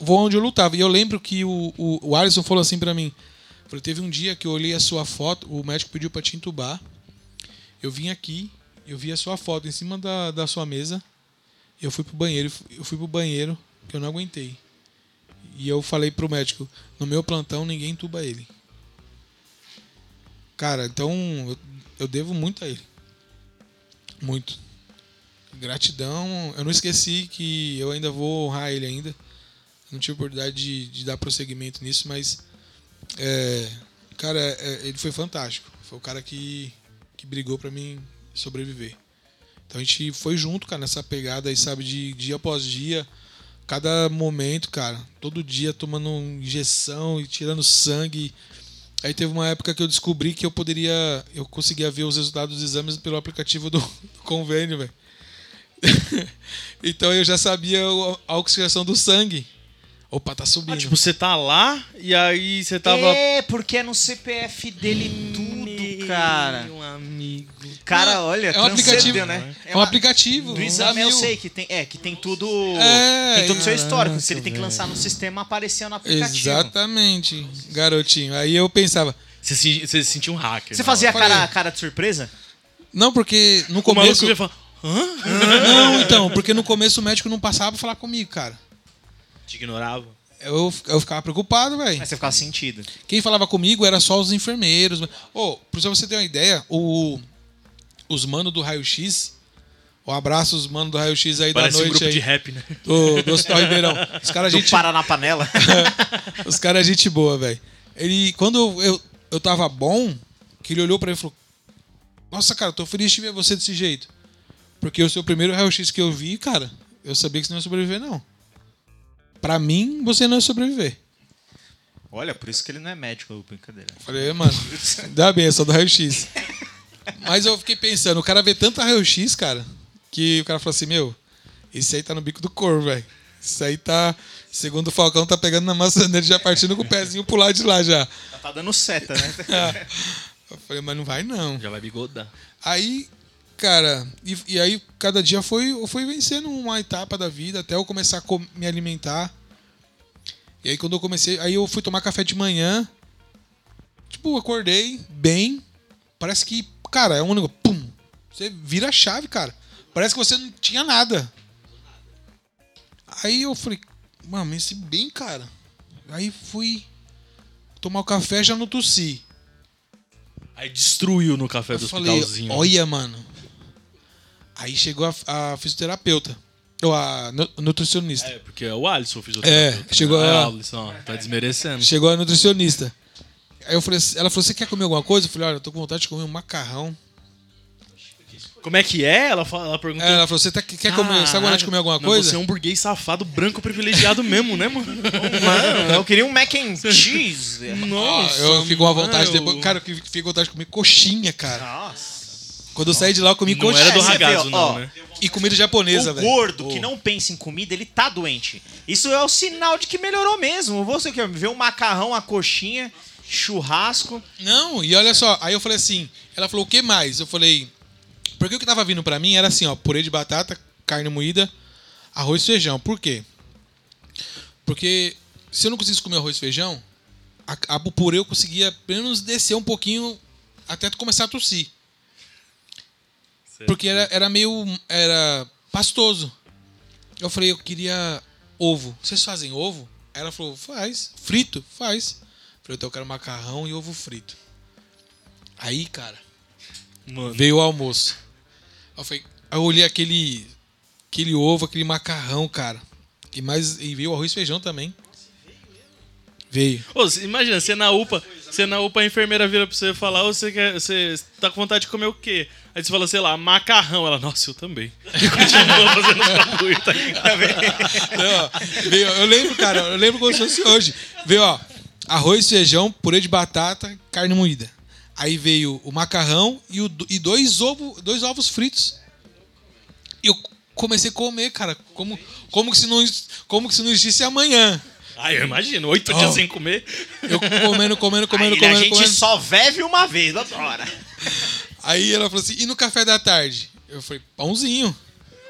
vou onde eu lutava. E eu lembro que o, o, o Alisson falou assim pra mim. Falei, teve um dia que eu olhei a sua foto, o médico pediu pra te entubar. Eu vim aqui, eu vi a sua foto em cima da, da sua mesa. Eu fui pro banheiro, eu fui pro banheiro, que eu não aguentei. E eu falei pro médico, no meu plantão ninguém entuba ele. Cara, então eu, devo muito a ele. Muito. Gratidão. Eu não esqueci que eu ainda vou honrar ele ainda. Não tive oportunidade de, de dar prosseguimento nisso, mas é, cara, é, ele foi fantástico. Foi o cara que, que brigou pra mim sobreviver. Então a gente foi junto, cara, nessa pegada aí, sabe, de dia após dia, cada momento, cara, todo dia tomando injeção e tirando sangue. Aí teve uma época que eu descobri que eu poderia, eu conseguia ver os resultados dos exames pelo aplicativo do, do convênio, velho. <laughs> então eu já sabia a oxigenação do sangue. Opa, tá subindo. Ah, tipo, você tá lá e aí você tava. É, porque é no CPF dele tudo, cara. Meu amigo. Cara, olha, é um aplicativo, né? É um aplicativo. Do exame eu sei que tem, é, que tem tudo, É, tem todo o seu histórico. Se ele tem que lançar no sistema, apareceu no aplicativo. Exatamente, garotinho. Aí eu pensava, Você se, você se sentiu um hacker. Você fazia a hora. cara, a cara de surpresa? não porque no O maluco começo fala. Hã? Não, então, porque no começo o médico não passava pra falar comigo, cara. Te ignorava. Eu, eu ficava preocupado, velho. Mas você ficava sentido. Quem falava comigo era só os enfermeiros. Ô, pra você ter uma ideia, o, os manos do raio-x, Um abraço, os manos do Raio X aí Parece da um noite grupo aí. de rap, né? Do, do Hospital Ribeirão. Os caras, Do gente, Pará na panela. <laughs> os caras, gente boa, velho. Ele, quando eu, eu tava bom, que ele olhou pra mim e falou: Nossa, cara, tô feliz de ver você desse jeito. Porque o seu primeiro raio-x que eu vi, cara, eu sabia que você não ia sobreviver, não. Pra mim, você não ia sobreviver. Olha, por isso que ele não é médico, brincadeira. Falei, "É, mano, <laughs> dá bem, é só do raio-x. Mas eu fiquei pensando, o cara vê tanto raio-x, cara, que o cara falou assim, meu, esse aí tá no bico do corvo, velho. Isso aí tá, segundo o Falcão, tá pegando na maçaneira, já partindo com o pezinho pro lado de lá já. Tá dando seta, né? <laughs> Eu falei, mas não vai não. Já vai bigodar. Aí, cara, e, e aí cada dia foi, eu fui vencendo uma etapa da vida até eu começar a me alimentar. E aí quando eu comecei, aí eu fui tomar café de manhã. Tipo, acordei bem. Parece que, cara, é um negócio, pum, você vira a chave, cara. Parece que você não tinha nada. Aí eu falei, mano, amanheci bem, cara. Aí fui tomar o café, já não tossi. Aí destruiu no café do Eu falei, hospitalzinho. olha, mano. Aí chegou a, a fisioterapeuta. Ou a nu- nutricionista. É, porque é o Alisson, o fisioterapeuta. É, chegou né? a- Ah, Alisson, tá desmerecendo. Chegou a nutricionista. Aí eu falei, assim- ela falou: Você quer comer alguma coisa? Eu falei: Olha, eu tô com vontade de comer um macarrão. Como é que é? Ela, fala, ela perguntou. Aí ela falou: Você tá- quer comer? Você tá com vontade de comer alguma Não, coisa? Você é um burguês safado, branco, privilegiado mesmo, né, mano? <laughs> Mano, eu queria um mac and cheese. Ah, Nossa, eu fico com vontade mano. depois. Cara, eu fiquei com vontade de comer coxinha, cara. Nossa. Quando eu saí de lá, eu comi Não coxinha. era do ragazzo, ó, não, ó, né? E comida japonesa, o velho. gordo que não pensa em comida, ele tá doente. Isso é o sinal de que melhorou mesmo. Você quer ver um macarrão, a coxinha, churrasco. Não, e olha só, aí eu falei assim, ela falou, o que mais? Eu falei, porque o que tava vindo pra mim era assim, ó, purê de batata, carne moída, arroz e feijão. Por quê? Porque se eu não conseguisse comer arroz e feijão, a, a, o purê eu conseguia pelo menos descer um pouquinho até tu começar a tossir. Porque era, era meio. Era pastoso. Eu falei, eu queria ovo. Vocês fazem ovo? Ela falou, faz. Frito? Faz. Eu falei, então eu quero macarrão e ovo frito. Aí, cara, Mano, veio o almoço. Eu, falei, eu olhei aquele, aquele ovo, aquele macarrão, cara. E, mais, e veio o arroz e feijão também. Veio. Ô, imagina, você na UPA, você na UPA, a enfermeira vira pra você falar, você, quer, você tá com vontade de comer o quê? Aí você fala, sei lá, macarrão. Ela, nossa, eu também. <laughs> E continua fazendo os bagulho, tá ligado? Não, veio, eu lembro, cara, eu lembro como se fosse hoje. Veio, ó, arroz, feijão, purê de batata, carne moída. Aí veio o macarrão e, o, e dois, ovo, dois ovos fritos. E eu comecei a comer, cara, como, como, que, se não, como que se não existisse amanhã. Ai, eu imagino, oito Oh. dias sem comer. Eu comendo, comendo, <laughs> comendo, Aí, comendo, a gente comendo. só vive uma vez, adora. Aí ela falou assim, e no café da tarde? Eu falei, pãozinho.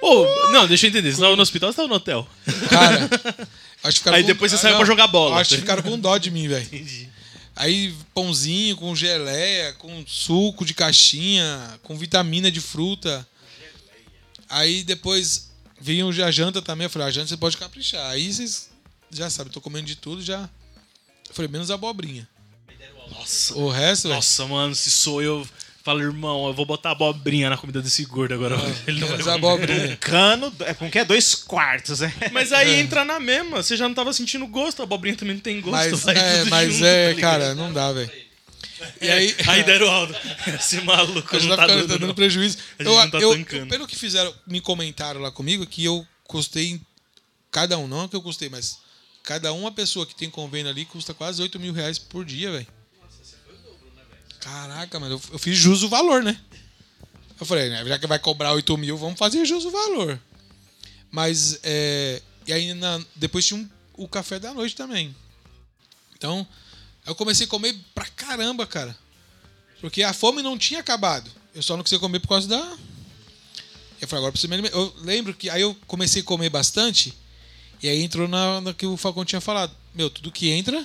Ô, não, deixa eu entender, você tava no hospital ou você tava no hotel? Cara, <laughs> acho que ficaram Aí com- depois você ah, saiu não, pra jogar bola. Acho que ficaram com dó de mim, velho. Aí pãozinho com geleia, com suco de caixinha, com vitamina de fruta. Aí depois vinha a janta também. Eu falei, a janta você pode caprichar. Aí vocês já sabem, tô comendo de tudo já. Eu falei, menos abobrinha. Nossa, O resto, nossa, mano, se sou eu, falo, irmão, eu vou botar abobrinha na comida desse gordo agora. <laughs> Ele não vai comer. abobrinha. Cano, é com que é dois quartos, né? Mas aí <laughs> entra na mesma, você já não tava sentindo gosto, a abobrinha também não tem gosto. Mas, vai é, tudo mas junto, é, tá cara, não dá, velho. E aí. <laughs> Aí deram o Aldo. Esse maluco A gente não tá, tá dando, tá dando não. prejuízo. A gente Eu, não tá eu- pelo que fizeram, me comentaram lá comigo, que eu custei cada um, não que eu custei, mas cada uma pessoa que tem convênio ali custa quase 8 mil reais por dia, velho. Caraca, mano, eu, eu fiz jus o valor, né? Eu falei, né, já que vai cobrar 8 mil, vamos fazer jus o valor. Mas, é, e aí na- depois tinha um- o café da noite também. Então, eu comecei a comer pra caramba, cara. Porque a fome não tinha acabado. Eu só não conseguia comer por causa da. Eu falei, agora preciso me alimentar. Eu lembro que aí eu comecei a comer bastante. E aí entrou na, na que o Falcão tinha falado. Meu, tudo que entra.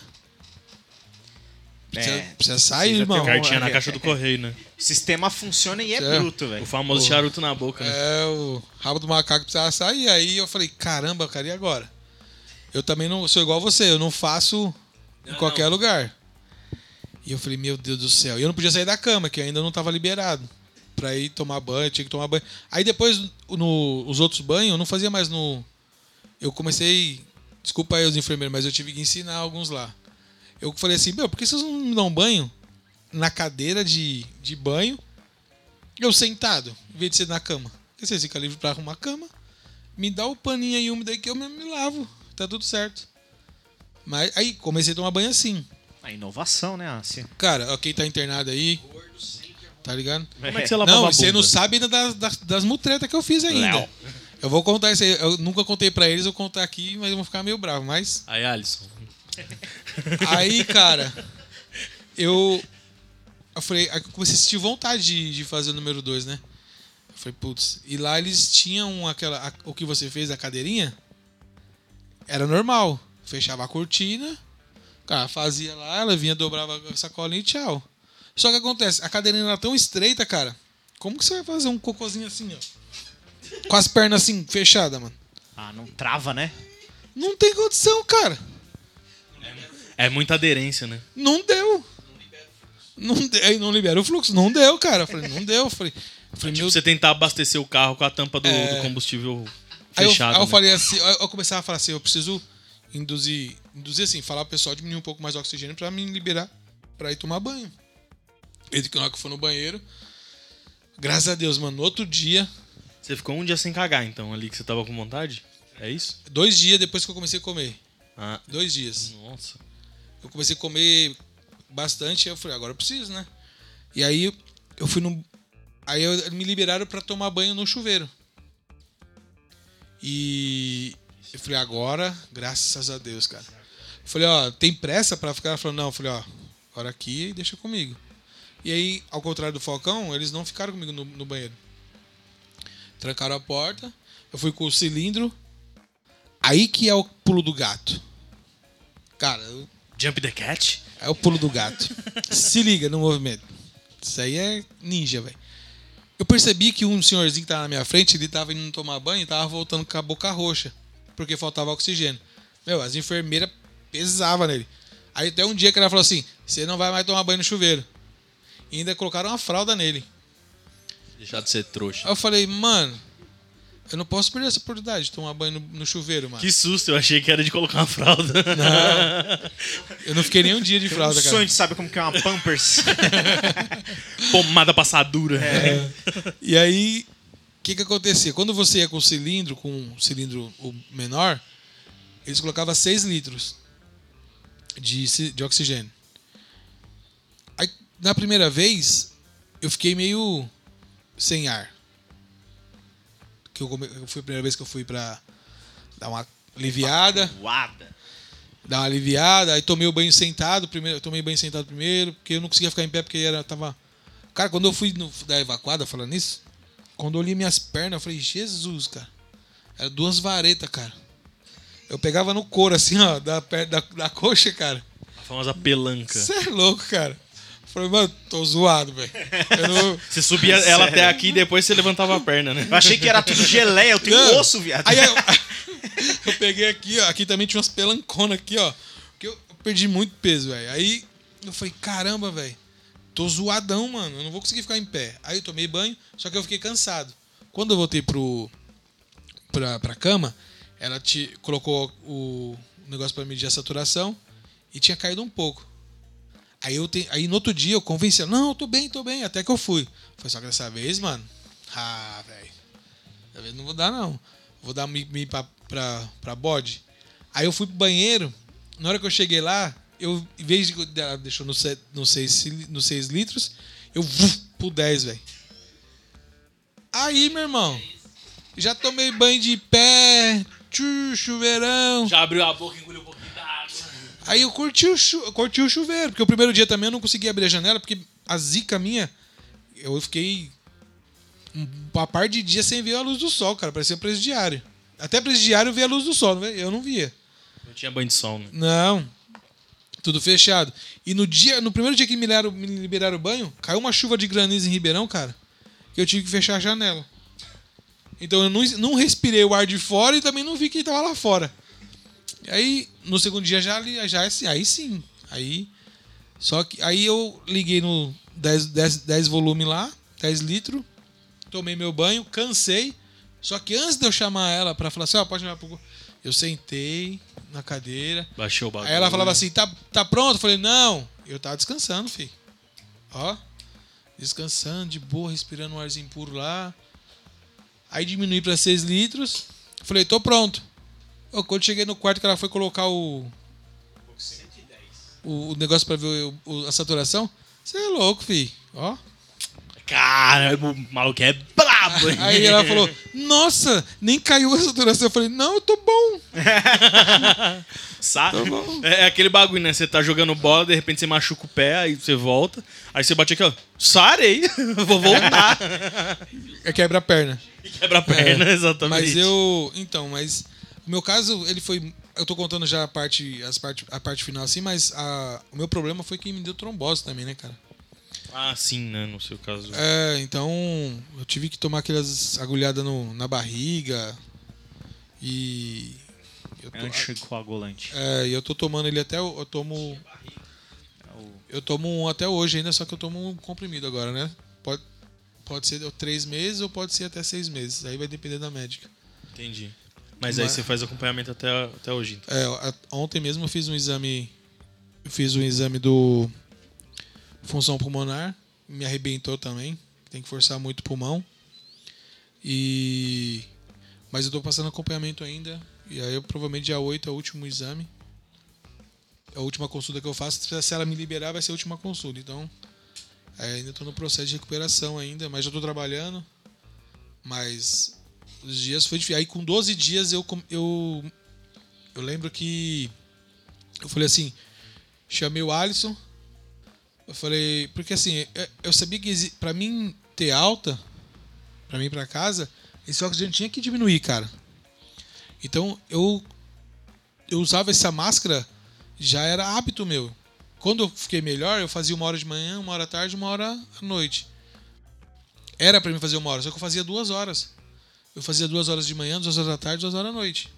Precisa, É, precisa sair, precisa irmão. Cartinha na caixa do correio, né? O sistema funciona e é, É. bruto, O velho. famoso charuto na boca, né? É, o rabo do macaco precisava sair. Aí eu falei, caramba, cara, e agora? Eu também não sou igual a você, eu não faço em Não, qualquer não. lugar. E eu falei, meu Deus do céu. E eu não podia sair da cama, que ainda não estava liberado pra ir tomar banho, tinha que tomar banho. Aí depois, no, os outros banhos, eu não fazia mais no. Eu comecei. Desculpa aí os enfermeiros, mas eu tive que ensinar alguns lá. Eu falei assim, meu, por que vocês não me dão banho na cadeira de, de banho, eu sentado, em vez de ser na cama? Porque vocês ficam livres pra arrumar a cama, me dá o paninho aí úmido aí que eu mesmo me lavo, tá tudo certo. Mas aí comecei a tomar banho assim. A inovação, né, Ásia? Cara, ó, quem tá internado aí, tá ligado? Como é que você lavava Não, a você não sabe ainda das, das, das mutretas que eu fiz ainda. Léo. Eu vou contar isso aí. Eu nunca contei pra eles, eu vou contar aqui, mas vão ficar meio bravo. Mas Aí, Alisson. <laughs> aí, cara, eu. Eu falei, eu comecei a sentir vontade de, de fazer o número 2, né? Eu falei, putz. E lá eles tinham aquela. a- o que você fez, a cadeirinha, era normal. Fechava a cortina, o cara fazia lá, ela vinha, dobrava a sacolinha e tchau. Só que acontece, a cadeirinha era tão estreita, cara. Como que você vai fazer um cocôzinho assim, ó? Com as pernas assim, fechadas, mano? Ah, não trava, né? Não tem condição, cara. É muita aderência, né? Não deu. Não deu, aí não libera o fluxo. Não deu, cara. Eu falei, não deu. Eu falei, eu falei Tipo, meu você tentar abastecer o carro com a tampa do, É. do combustível Aí eu, fechada. aí eu né? falei assim, eu começava a falar assim, eu preciso induzir, induzir assim, falar pro pessoal diminuir um pouco mais o oxigênio pra me liberar pra ir tomar banho. Desde que na hora que eu fui no banheiro, graças a Deus, mano, no outro dia, Você ficou um dia sem cagar, então, ali que você tava com vontade? É isso? dois dias depois que eu comecei a comer, Ah, dois dias, nossa. Eu comecei a comer bastante, eu falei, agora eu preciso, né? E aí eu fui no, aí eu, me liberaram pra tomar banho no chuveiro. E eu falei, agora, graças a Deus, cara. Eu falei, ó, tem pressa pra ficar? Ela falou, não. Eu falei, ó, agora aqui e deixa comigo. E aí, ao contrário do Falcão, eles não ficaram comigo no, no banheiro. Trancaram a porta, eu fui com o cilindro. Aí que é o pulo do gato. Cara, eu Jump the cat? é o pulo do gato. Se liga no movimento. Isso aí é ninja, velho. Eu percebi que um senhorzinho que tava na minha frente, ele tava indo tomar banho e tava voltando com a boca roxa. Porque faltava oxigênio. Meu, as enfermeiras pesavam nele. Aí até um dia que ela falou assim: você não vai mais tomar banho no chuveiro. E ainda colocaram uma fralda nele. Deixar de ser trouxa. Aí eu falei, mano, eu não posso perder essa oportunidade de tomar banho no, no chuveiro, mano. Que susto, eu achei que era de colocar uma fralda. Eu não fiquei nem um dia de <laughs> O fralda, cara. sonho de saber como que é uma Pampers. <laughs> Pomada passadura. E aí, o que que acontecia? Quando você ia com o cilindro, com um cilindro o menor, eles colocavam 6 litros de, de oxigênio. Aí, na primeira vez, eu fiquei meio sem ar. Que eu, come- foi a primeira vez que eu fui pra dar uma aliviada Uada. dar uma aliviada, aí tomei o banho sentado, primeiro, tomei banho sentado primeiro, porque eu não conseguia ficar em pé porque era tava Cara, quando eu fui no, da evacuada falando nisso, quando eu olhei minhas pernas, eu falei: "Jesus, cara". Era duas varetas, cara. Eu pegava no couro assim, ó, da da, da coxa, cara. A famosa pelanca. Você é louco, cara. Eu falei: "Mano, tô zoado, velho". Não <laughs> Você subia ela Sério? até aqui e depois você levantava a perna, né? Eu achei que era tudo geleia, eu tenho Não. osso, viado. Aí eu, <laughs> <laughs> eu peguei aqui, ó. Aqui também tinha umas pelanconas aqui, ó. Porque eu, eu perdi muito peso, velho. Aí eu falei, caramba, velho. Tô zoadão, mano. Eu não vou conseguir ficar em pé. Aí eu tomei banho, só que eu fiquei cansado. Quando eu voltei pro, pra, pra cama, ela te colocou o negócio pra medir a saturação e tinha caído um pouco. Aí, eu te, aí no outro dia eu convenci não, eu tô bem, tô bem, até que eu fui. Foi só que dessa vez, mano. Ah, velho. Vez não vou dar, não. Vou dar mi pra, pra, pra bode. Aí eu fui pro banheiro. Na hora que eu cheguei lá, eu, em vez de. Ela deixou no 6 no seis, no seis litros, eu vuf, pro 10, velho. Aí, meu irmão. Já tomei banho de pé, chuveirão. Já abriu a boca e engoliu d'água. Aí eu curti o, chu curti o chuveiro, porque o primeiro dia também eu não consegui abrir a janela, porque a zica minha, eu fiquei um- uma par de dias sem ver a luz do sol, cara. Parecia presidiário. Até presidiário eu via a luz do sol, eu não via. Não tinha banho de sol, né? Não. Tudo fechado. E no dia, no primeiro dia que me liberaram, me liberaram o banho, caiu uma chuva de granizo em Ribeirão, cara, que eu tive que fechar a janela. Então eu não, não respirei o ar de fora e também não vi quem tava lá fora. Aí, no segundo dia já, já assim, aí sim. Aí. Só que aí eu liguei no 10, 10, 10 volume lá, 10 litros, tomei meu banho, cansei. Só que antes de eu chamar ela pra falar assim, ó, pode levar pro... Eu sentei na cadeira. Baixou o bagulho. Aí ela falava assim, tá, tá pronto? Eu falei, não. Eu tava descansando, filho. Ó. Descansando, de boa, respirando um arzinho puro lá. Aí diminui pra 6 litros. Eu falei, tô pronto. Eu, quando cheguei no quarto que ela foi colocar o. O, o negócio pra ver o- o- a saturação. Você é louco, filho. Ó. Cara, o maluco é brabo. hein? Aí ela falou, nossa, nem caiu a saturação. Eu falei, não, eu tô bom. <laughs> Sa- Tá bom. É aquele bagulho, né? Você tá jogando bola, de repente você machuca o pé, aí você volta. Aí você bate aqui, ó. Sarei, <laughs> vou voltar. É quebra a perna. <laughs> quebra a perna, exatamente. Mas eu. Então, mas. O meu caso, ele foi. Eu tô contando já a parte, as parte, a parte final assim, mas a, o meu problema foi que me deu trombose também, né, cara? Ah, sim, né? No seu caso. É, então eu tive que tomar aquelas agulhadas no, na barriga. E. Eu tô, Anticoagulante. é, e eu tô tomando ele até. Eu tomo. Eu tomo um até hoje ainda, só que eu tomo um comprimido agora, né? Pode, pode ser três meses ou pode ser até seis meses. Aí vai depender da médica. Entendi. Mas aí Mas- você faz acompanhamento até, até hoje, então. É, ontem mesmo eu fiz um exame. Eu fiz um exame do função pulmonar. Me arrebentou também. Tem que forçar muito o pulmão. E. Mas eu tô passando acompanhamento ainda. E aí eu provavelmente dia 8 é o último exame. É a última consulta que eu faço. Se ela me liberar, vai ser a última consulta. Então. é, ainda tô no processo de recuperação ainda, mas já tô trabalhando. Mas os dias foi difícil. Aí com 12 dias eu, eu eu lembro que eu falei assim, chamei o Alisson. Eu falei, porque assim, eu- eu sabia que pra mim ter alta, pra mim pra casa, esse oxigênio tinha que diminuir, cara. Então eu eu usava essa máscara, já era hábito meu. Quando eu fiquei melhor, eu fazia uma hora de manhã, uma hora à tarde, uma hora à noite. Era pra mim fazer uma hora, só que eu fazia duas horas. Eu fazia duas horas de manhã, duas horas da tarde, duas horas da noite.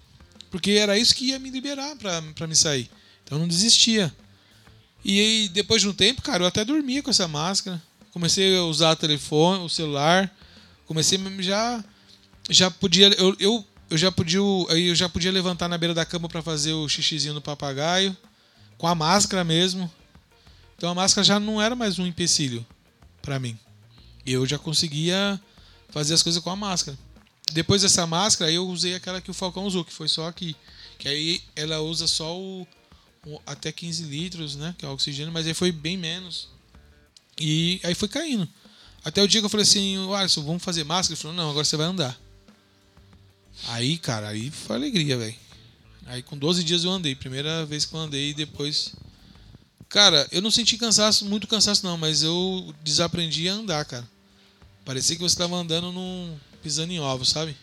Porque era isso que ia me liberar pra me sair. Então eu não desistia. E aí, depois de um tempo, cara, eu até dormia com essa máscara. Comecei a usar o telefone, o celular. Comecei já. Já podia. Eu, eu, eu já podia. Aí eu já podia levantar na beira da cama pra fazer o xixizinho no papagaio. Com a máscara mesmo. Então a máscara já não era mais um empecilho pra mim. Eu já conseguia fazer as coisas com a máscara. Depois dessa máscara, eu usei aquela que o Falcão usou, que foi só aqui. Que aí ela usa só o, o- até 15 litros, né? Que é o oxigênio, mas aí foi bem menos. E aí foi caindo. Até o dia que eu falei assim, "Ô, Alisson, vamos fazer máscara? Ele falou, não, agora você vai andar. Aí, cara, aí foi alegria, velho. Aí com 12 dias eu andei. Primeira vez que eu andei e depois. Cara, eu não senti cansaço, muito cansaço não, mas eu desaprendi a andar, cara. Parecia que você estava andando num. Pisando em ovos, sabe?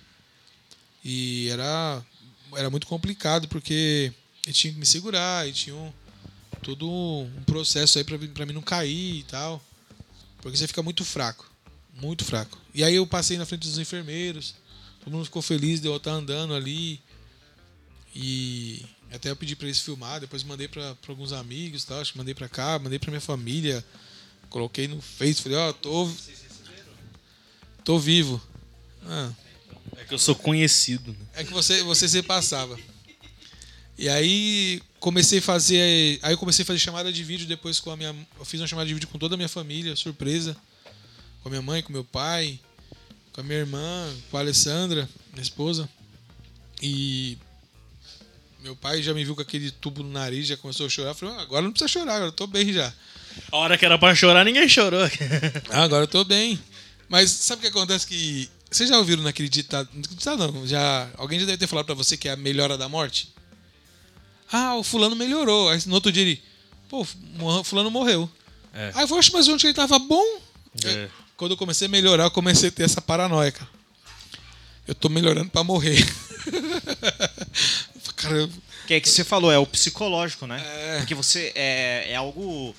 E era. Era muito complicado, porque eu tinha que me segurar, e tinha um, todo um processo aí pra, mim- não cair e tal. Porque você fica muito fraco. Muito fraco. E aí eu passei na frente dos enfermeiros. Todo mundo ficou feliz de eu estar andando ali. E até eu pedi pra eles filmar, depois mandei pra alguns amigos, tal, acho que mandei pra cá, mandei pra minha família. Coloquei no Face, falei, ó, tô tô vivo. Ah, É que eu sou conhecido. Né? é que você você se passava. E aí comecei a fazer, aí eu comecei a fazer chamada de vídeo depois com a minha, eu fiz uma chamada de vídeo com toda a minha família, surpresa, com a minha mãe, com meu pai, com a minha irmã, com a Alessandra, minha esposa. E meu pai já me viu com aquele tubo no nariz, já começou a chorar. Falei, "Ah, agora não precisa chorar, agora eu tô bem já. A hora que era pra chorar, ninguém chorou. <laughs> Ah, agora eu tô bem. Mas sabe o que acontece que. Vocês já ouviram naquele ditado. Ditado não, já. Alguém já deve ter falado pra você que é a melhora da morte? Ah, o fulano melhorou. Aí no outro dia ele. Pô, o fulano morreu. É. Aí eu falei, "Oxe, mas onde ele tava bom? É. Quando eu comecei a melhorar, eu comecei a ter essa paranoia, cara. Eu tô melhorando pra morrer. <laughs> cara, eu- Que é que você falou, é o psicológico, né? É. Porque você é, é algo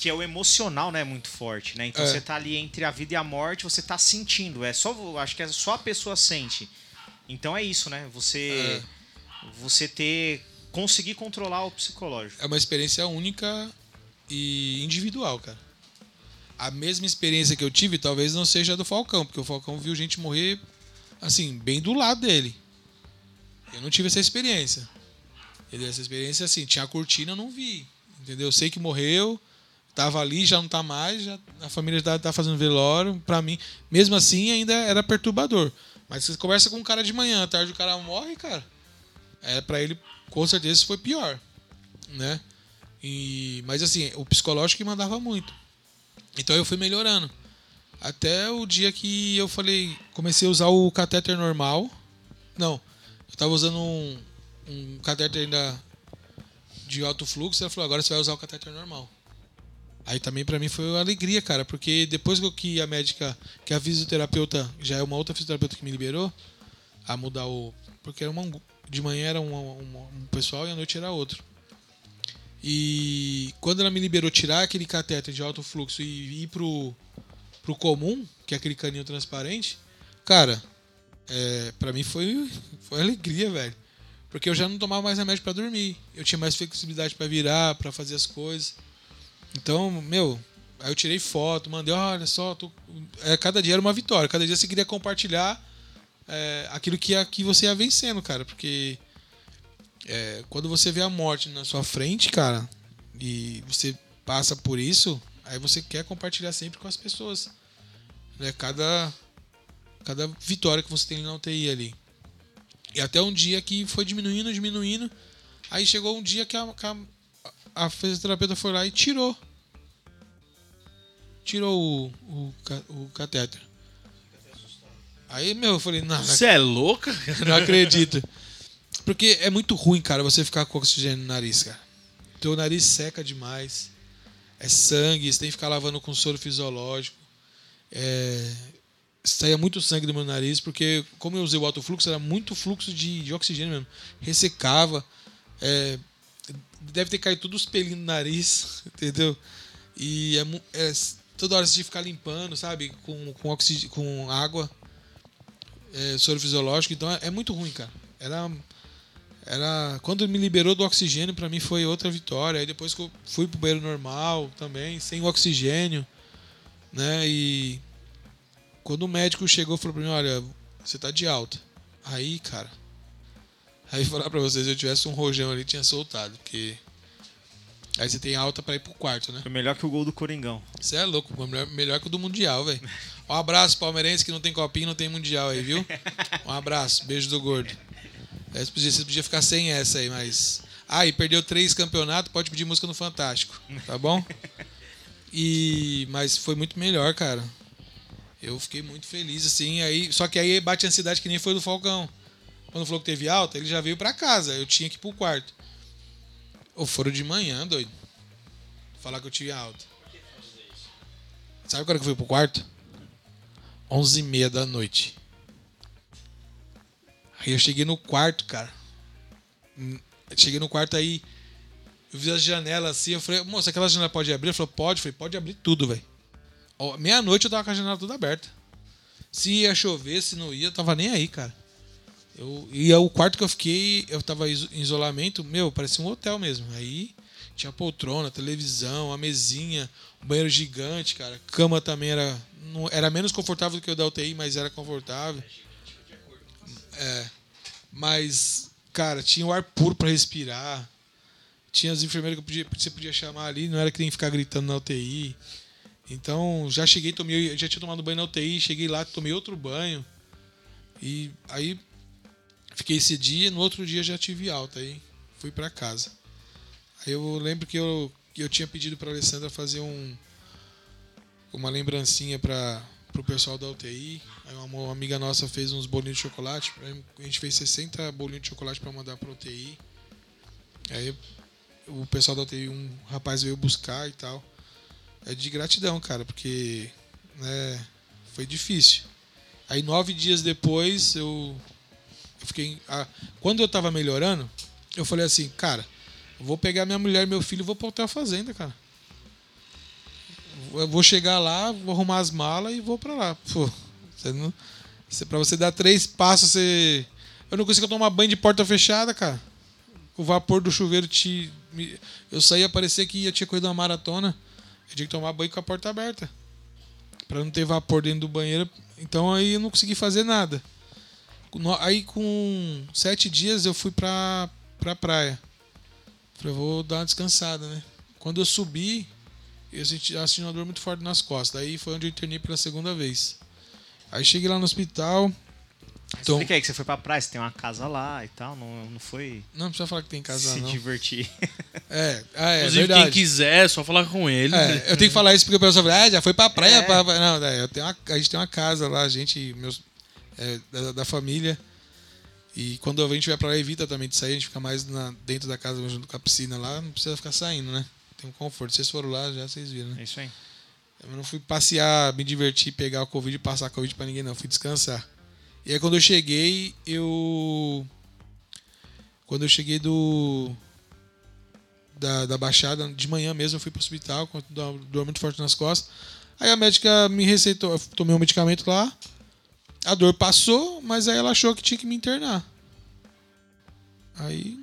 que é o emocional, né, muito forte, né? Então É. você tá ali entre a vida e a morte, você tá sentindo, é só, acho que é só a pessoa sente. Então é isso, né? Você você ter conseguir controlar o psicológico. é uma experiência única e individual, cara. a mesma experiência que eu tive talvez não seja a do Falcão, porque o Falcão viu gente morrer, assim, bem do lado dele. Eu não tive essa experiência. Essa experiência, assim, tinha a cortina, eu não vi. Entendeu? Eu sei que morreu, tava ali, já não tá mais, já, a família tá, tá fazendo velório. Pra mim, mesmo assim, ainda era perturbador. Mas você conversa com um cara de manhã, à tarde o cara morre, cara. É, pra ele, com certeza, isso foi pior. Né? E, mas assim, o psicológico mandava muito. Então eu fui melhorando. Até o dia que eu falei, comecei a usar o catéter normal. Não, eu tava usando um, um catéter ainda de alto fluxo. Ela falou, agora você vai usar o catéter normal. Aí também para mim foi uma alegria, cara, porque depois que a médica, que a fisioterapeuta, já é uma outra fisioterapeuta que me liberou, a mudar o. Porque era uma, de manhã era um, um, pessoal e à noite era outro. E quando ela me liberou tirar aquele catéter de alto fluxo e ir pro, pro comum, que é aquele caninho transparente, cara, é, para mim foi, foi alegria, velho. Porque eu já não tomava mais remédio para dormir. Eu tinha mais flexibilidade para virar, para fazer as coisas. Então, meu, aí eu tirei foto, mandei, olha só, tô... é, cada dia era uma vitória. Cada dia você queria compartilhar é, aquilo que, que você ia vencendo, cara. Porque é, quando você vê a morte na sua frente, cara, e você passa por isso, aí você quer compartilhar sempre com as pessoas. Né? Cada, cada vitória que você tem na UTI ali. E até um dia que foi diminuindo, diminuindo. Aí chegou um dia que a, que a, a fisioterapeuta foi lá e tirou. Tirou o, o, o catéter. Aí, meu, eu falei, não. Você é louca? <laughs> Não acredito. Porque é muito ruim, cara, você ficar com oxigênio no nariz, cara. Teu nariz seca demais. É sangue, você tem que ficar lavando com soro fisiológico. É... Saía muito sangue do meu nariz, porque como eu usei o alto fluxo, era muito fluxo de, de oxigênio mesmo. Ressecava. É... Deve ter caído todos os pelinhos no nariz, <laughs> entendeu? E é, é, toda hora você ficar limpando, sabe? Com, com, oxig... com água, é, soro fisiológico. Então é, é muito ruim, cara. Era era quando me liberou do oxigênio para mim foi outra vitória aí depois que eu fui pro banheiro normal também sem oxigênio né e quando o médico chegou falou para mim olha você tá de alta aí cara aí falar para vocês se eu tivesse um rojão ali tinha soltado porque aí você tem alta para ir pro quarto né foi melhor que o gol do Coringão você é louco melhor, melhor que o do mundial velho um abraço palmeirense que não tem copinho não tem mundial aí viu um abraço beijo do gordo é, você podia, você podia ficar sem essa aí, mas. Ah, e perdeu três campeonatos, pode pedir música no Fantástico, tá bom? E mas foi muito melhor, cara. Eu fiquei muito feliz assim, aí, só que aí bate a ansiedade que nem foi do Falcão. Quando falou que teve alta, ele já veio para casa, eu tinha que ir pro quarto. Ou foram de manhã, doido. Falar que eu tive alta. Sabe quando que eu fui pro quarto? 11 e meia da noite. Aí eu cheguei no quarto, cara. Cheguei no quarto aí, eu vi as janelas assim, eu falei, moça, aquela janela pode abrir? Ele falou, pode. Eu falei, pode abrir tudo, velho. Meia-noite eu tava com a janela toda aberta. Se ia chover, se não ia, eu tava nem aí, cara. Eu, e o quarto que eu fiquei, eu tava em isolamento, meu, parecia um hotel mesmo. Aí tinha poltrona, televisão, a mesinha, um banheiro gigante, cara. Cama também era, não, era menos confortável do que o da UTI, mas era confortável. É. Mas, cara, tinha o ar puro para respirar. Tinha as enfermeiras que podia, você podia chamar ali, não era que nem ficar gritando na UTI. Então, já cheguei, tomei, já tinha tomado banho na UTI, cheguei lá, tomei outro banho. E aí fiquei esse dia, no outro dia já tive alta aí, fui para casa. Aí eu lembro que eu, eu tinha pedido para Alessandra fazer um uma lembrancinha para o pessoal da UTI. Aí uma amiga nossa fez uns bolinhos de chocolate. A gente fez 60 bolinhos de chocolate para mandar para UTI. Aí o pessoal da UTI, um rapaz veio buscar e tal. É de gratidão, cara, porque né, foi difícil. Aí nove dias depois eu fiquei. Ah, quando eu tava melhorando, eu falei assim, cara, vou pegar minha mulher e meu filho e vou pra outra fazenda, cara. Eu vou chegar lá, vou arrumar as malas e vou pra lá. Pô, você não, você, pra você dar três passos, você. Eu não consigo tomar banho de porta fechada, cara. O vapor do chuveiro te. Eu saía, parecia que ia tinha corrido uma maratona. Eu tinha que tomar banho com a porta aberta. Pra não ter vapor dentro do banheiro. Então aí eu não consegui fazer nada. No- Aí com sete dias eu fui pra, pra praia. Falei, vou dar uma descansada, né? Quando eu subi, eu senti, eu senti uma dor muito forte nas costas. Aí foi onde eu internei pela segunda vez. Aí cheguei lá no hospital. Então, Explica aí que você foi pra praia, você tem uma casa lá e tal, não, não foi não precisa falar que tem casa, se não. divertir. <laughs> É, ah, é Inclusive, verdade. quem quiser, é só falar com ele. É, eu tenho que falar isso porque o pessoal fala, ah, já foi pra praia. É. pra- pra-" Não, é, eu tenho uma- a gente tem uma casa lá, a gente, meus, é, da, da família. E quando a gente vai pra lá, evita também de sair, a gente fica mais na- dentro da casa, junto com a piscina lá, não precisa ficar saindo, né? Tem um conforto. Vocês foram lá, já vocês viram, né? É isso aí. Eu não fui passear, me divertir, pegar o Covid e passar a Covid pra ninguém, não. Fui descansar. E aí quando eu cheguei, eu. Quando eu cheguei do. Da, da Baixada, de manhã mesmo, eu fui pro hospital, com dor muito forte nas costas. Aí a médica me receitou, eu tomei um medicamento lá. A dor passou, mas aí ela achou que tinha que me internar. Aí.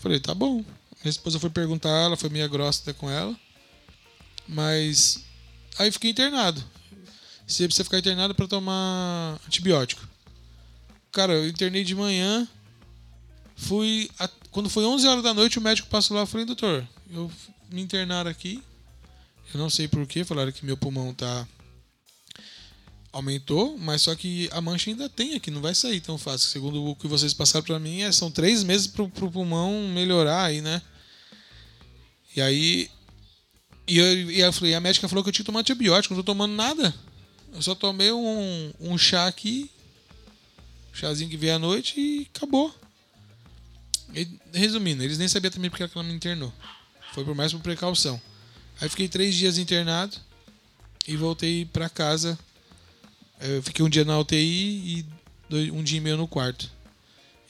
Falei, tá bom. Minha esposa foi perguntar, ela foi meia grossa até com ela. Mas aí fiquei internado. Você precisa ficar internado para tomar antibiótico. Cara, eu internei de manhã. Fui. a- Quando foi 11 horas da noite, o médico passou lá e falei: Doutor, eu me internaram aqui. Eu não sei porquê. Falaram que meu pulmão tá. Aumentou, mas só que a mancha ainda tem aqui, não vai sair tão fácil. Segundo o que vocês passaram para mim, é, são três meses pro, pro pulmão melhorar aí, né? E aí e eu, e eu falei, a médica falou que eu tinha que tomar antibiótico, não tô tomando nada. Eu só tomei um, um chá aqui, um chazinho que veio à noite e acabou. E, resumindo, eles nem sabiam também porque ela me internou. Foi por mais por precaução. Aí fiquei três dias internado e voltei pra casa. Eu fiquei um dia na UTI e dois- um dia e meio no quarto.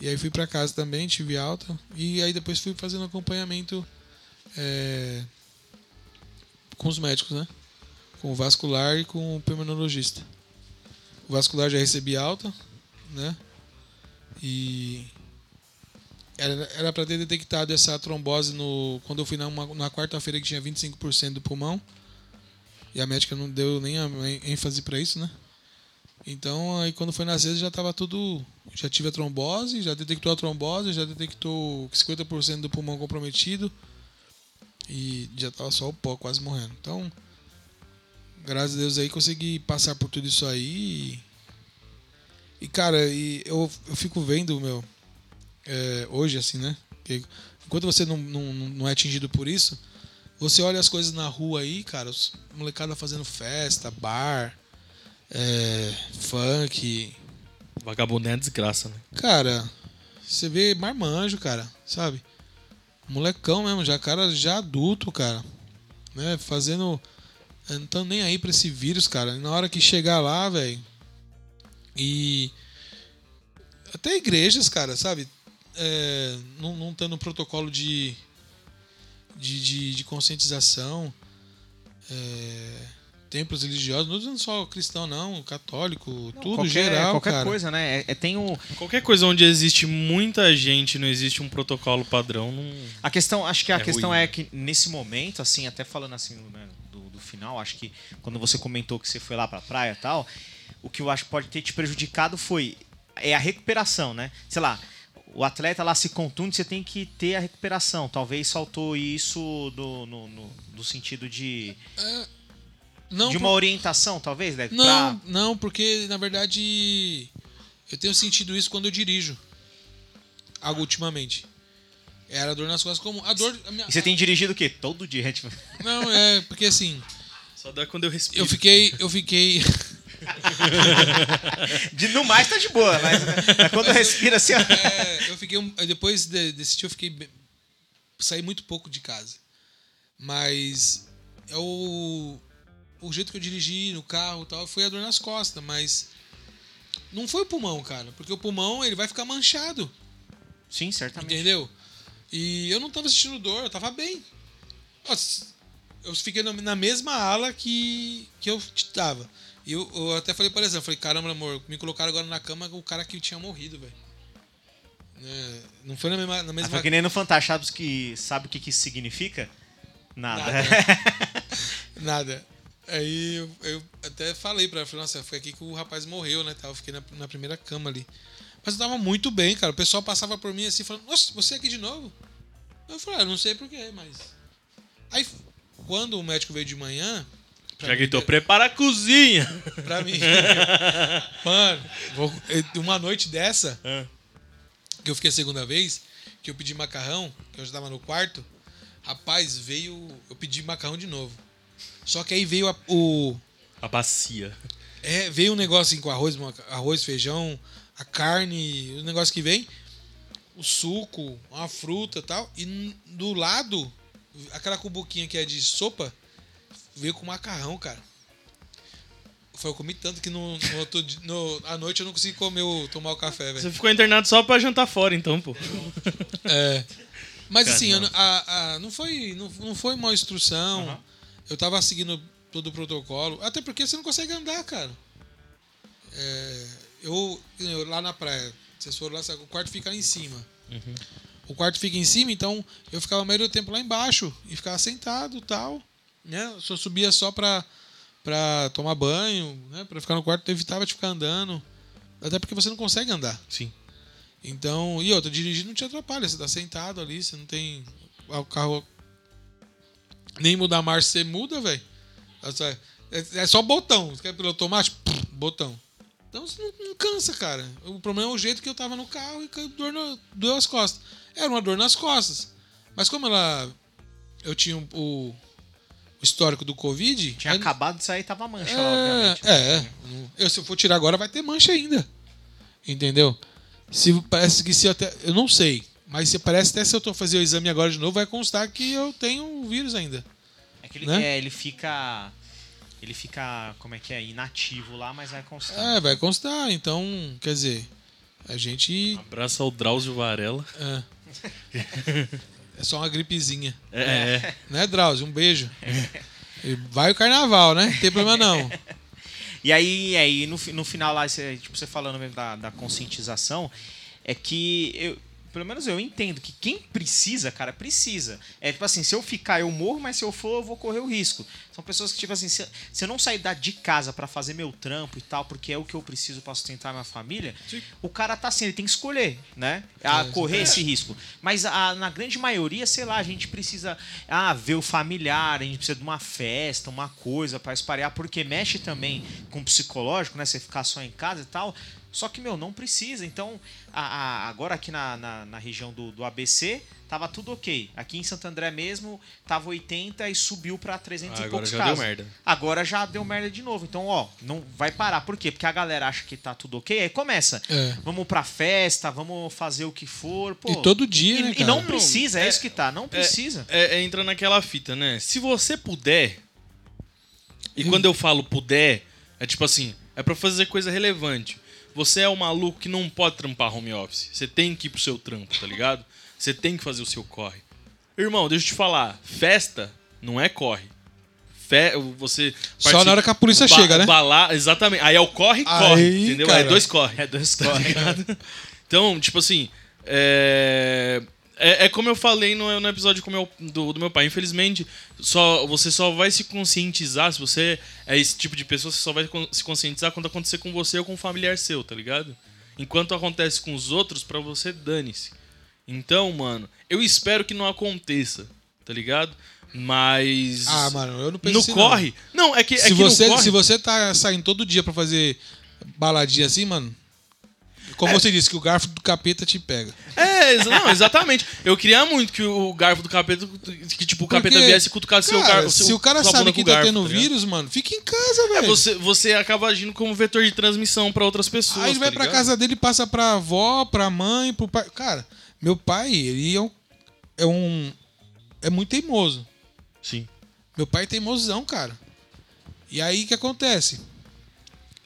E aí fui pra casa também, tive alta. E aí depois fui fazendo acompanhamento é, com os médicos, né? Com o vascular e com o pulmonologista. O vascular já recebi alta, né? E era para ter detectado essa trombose no quando eu fui na, na quarta-feira que tinha 25% do pulmão. E a médica não deu nem a ênfase para isso, né? Então, aí quando foi na já tava tudo. Já tive a trombose, já detectou a trombose, já detectou 50% do pulmão comprometido. E já tava só o pó quase morrendo. Então, graças a Deus aí consegui passar por tudo isso aí. E, e, cara, e eu, eu fico vendo, meu, é, hoje assim, né? Que enquanto você não, não, não é atingido por isso, você olha as coisas na rua aí, cara, os molecada fazendo festa, bar, é, funk. Vagabundo é desgraça, né? Cara, você vê marmanjo, cara, sabe? Molecão mesmo, já cara já adulto, cara. Né? Fazendo. Não tão nem aí pra esse vírus, cara. E na hora que chegar lá, velho. E. Até igrejas, cara, sabe? É, não, não tendo protocolo de. de, de, de conscientização. É, templos religiosos, não dizendo só cristão, não, católico, tudo qualquer, geral, qualquer cara. coisa, né? É, é- tem o, Qualquer coisa onde existe muita gente e não existe um protocolo padrão, não. A questão, acho que a É questão ruim. é que nesse momento, assim, até falando assim né, do, do final, acho que quando você comentou que você foi lá pra praia e tal, o que eu acho que pode ter te prejudicado foi é a recuperação, né? Sei lá, o atleta lá se contunde, você tem que ter a recuperação. Talvez faltou isso do, no, no- do sentido de, Não, de uma orientação, talvez, né? Não, Pra- não, porque na verdade eu tenho sentido isso quando eu dirijo. Algo ultimamente. Era dor nas costas como a dor. a minha- E você tem dirigido o quê? Todo dia, tipo. Não, é porque assim, Só dá quando eu respiro. eu fiquei, eu fiquei, <laughs> De, no mais tá de boa, mas, mas quando eu respiro assim, ó. é, eu fiquei depois de- desse dia eu fiquei saí muito pouco de casa. Mas é o jeito que eu dirigi no carro e tal foi a dor nas costas, mas não foi o pulmão, cara, porque o pulmão ele vai ficar manchado. Sim, certamente. Entendeu? E eu não tava sentindo dor, eu tava bem. Eu fiquei na- mesma ala que, que eu tava. E eu, eu até falei para exemplo, falei, caramba, amor, me colocaram agora na cama o cara que tinha morrido, velho. É, não foi na mesma. Na Ah, mesma... foi que nem no Fantástico, que, sabe o que, que isso significa? Nada. Nada. <laughs> Nada. Aí eu, eu até falei pra ela, falei, nossa, foi aqui que o rapaz morreu, né? tal. Eu fiquei na, na primeira cama ali. Mas eu tava muito bem, cara. O pessoal passava por mim assim, falando, nossa, você aqui de novo? Eu falei, ah, não sei porquê, mas. Aí, quando o médico veio de manhã. Já mim- gritou, prepara a cozinha. <laughs> Pra mim. <laughs> Mano, vou- uma noite dessa, Ah. que eu fiquei a segunda vez, que eu pedi macarrão, que eu já tava no quarto, rapaz, veio. Eu pedi macarrão de novo. Só que aí veio a- o. A bacia. É, veio um negócio assim com arroz, arroz, feijão, a carne, o negócio que vem, o suco, uma fruta e tal. E do lado, aquela cubuquinha que é de sopa, veio com macarrão, cara. Foi, eu comi tanto que no, no outro no, à noite eu não consegui comer o, tomar o café, velho. Você ficou internado só pra jantar fora, então, pô. É. Mas Cara, assim, não. a, a- não, foi, não, não foi uma instrução. Eu tava seguindo todo o protocolo. Até porque você não consegue andar, cara. É, eu, eu lá na praia, vocês foram lá, sabe, o quarto fica lá em cima. O quarto fica em cima, então eu ficava a maioria do tempo lá embaixo e ficava sentado tal. Né? Só subia só pra, pra tomar banho, né? Pra ficar no quarto, eu evitava de ficar andando. Até porque você não consegue andar. Sim. Então, e outra, dirigir não te atrapalha, você tá sentado ali, você não tem. O carro. Nem mudar marcha, você muda, velho. É só- É, é só botão. Você quer piloto automático? Botão. Então você não, não cansa, cara. O problema é o jeito que eu tava no carro e dor no, doeu as costas. Era uma dor nas costas. Mas como ela. Eu tinha o, o histórico do Covid. Tinha aí- acabado de sair, tava mancha lá, é, obviamente. é. Eu, se eu for tirar agora, vai ter mancha ainda. Entendeu? Se, parece que se eu até. Eu não sei. Mas se parece até se eu tô fazendo o exame agora de novo, vai constar que eu tenho o vírus ainda. É que ele, Né? é, ele fica. Ele fica, como é que é? Inativo lá, mas vai constar. É, vai constar. Então, quer dizer, a gente. Abraço ao Drauzio Varela. É, <laughs> é só uma gripezinha. É, é. Né, Drauzio? Um beijo. E vai o carnaval, né? Não tem problema não. <laughs> E aí, aí no, no final lá, você, tipo, você falando mesmo da, da conscientização, é que eu, pelo menos eu entendo que quem precisa, cara, precisa. É tipo assim, se eu ficar, eu morro, mas se eu for, eu vou correr o risco. São pessoas que, tipo assim, se, eu não sair da- de casa pra fazer meu trampo e tal, porque é o que eu preciso pra sustentar minha família, o cara tá assim, ele tem que escolher, né? A É, correr esse risco. Mas a- na grande maioria, sei lá, a gente precisa ah, ver o familiar, a gente precisa de uma festa, uma coisa pra espalhar, porque mexe também com o psicológico, né? Você ficar só em casa e tal. Só que, meu, não precisa. Então, a- a- agora aqui na, na, na região do, do ABC, tava tudo ok. Aqui em Santo André mesmo, tava 80 e subiu pra 300 Ah, e agora poucos já casos. deu merda. Agora já deu merda de novo. Então, ó, não vai parar. Por quê? Porque a galera acha que tá tudo ok, aí começa. É. Vamos pra festa, vamos fazer o que for. Pô, E todo dia, e, né, e não precisa, é, é- isso que tá. Não precisa. É, é entra naquela fita, né? Se você puder. E Hum. quando eu falo puder, é tipo assim, é pra fazer coisa relevante. Você é o maluco que não pode trampar home office. Você tem que ir pro seu trampo, tá ligado? Você tem que fazer o seu corre. Irmão, deixa eu te falar, festa não é corre. Fe... Você Só na hora que a polícia chega, né? Exatamente. Aí é o corre, Aí, corre, entendeu? É cara. dois corre. É dois Tá ligado? <laughs> Então, tipo assim, é... É, é como eu falei no, no episódio meu, do, do meu pai. Infelizmente, só, você só vai se conscientizar, se você é esse tipo de pessoa, você só vai se conscientizar quando acontecer com você ou com um familiar seu, tá ligado? Enquanto acontece com os outros, pra você, dane-se. Então, mano, eu espero que não aconteça, tá ligado? Mas. Ah, mano, eu não penso No não. corre. Não, é que, é se, que você, corre... se você tá saindo todo dia pra fazer baladinha assim, mano. Como você disse, que o garfo do capeta te pega. É, não, exatamente. Eu queria muito que o garfo do capeta, que tipo, o capeta Porque, viesse e cutucasse seu garfo. Se o cara sabe que tá garfo, tendo ligado? vírus, mano, fica em casa, É, velho. você, você acaba agindo como vetor de transmissão pra outras pessoas. Aí ele vai tá pra ligado? casa dele, passa pra avó, pra mãe, pro pai. Cara, meu pai, ele é um. É, um, é muito teimoso. Sim. Meu pai é teimosão, cara. E aí o que acontece?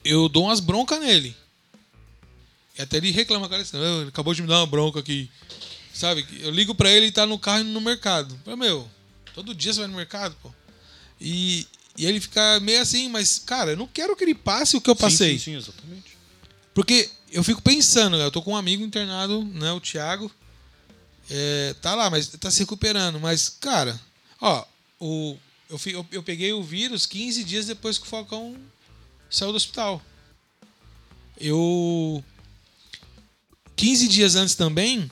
Eu dou umas broncas nele. E até ele reclama, cara, assim, "Ah, ele acabou de me dar uma bronca aqui. Sabe? Eu ligo pra ele e tá no carro indo no mercado. Falei, meu, todo dia você vai no mercado, pô. E, e ele fica meio assim, mas, cara, eu não quero que ele passe o que eu passei. Sim, sim, sim, exatamente. Porque eu fico pensando, eu tô com um amigo internado, né, o Thiago. É, tá lá, mas tá se recuperando. Mas, cara, ó, o, eu, eu, eu peguei o vírus 15 dias depois que o Falcão saiu do hospital. Eu. 15 dias antes também,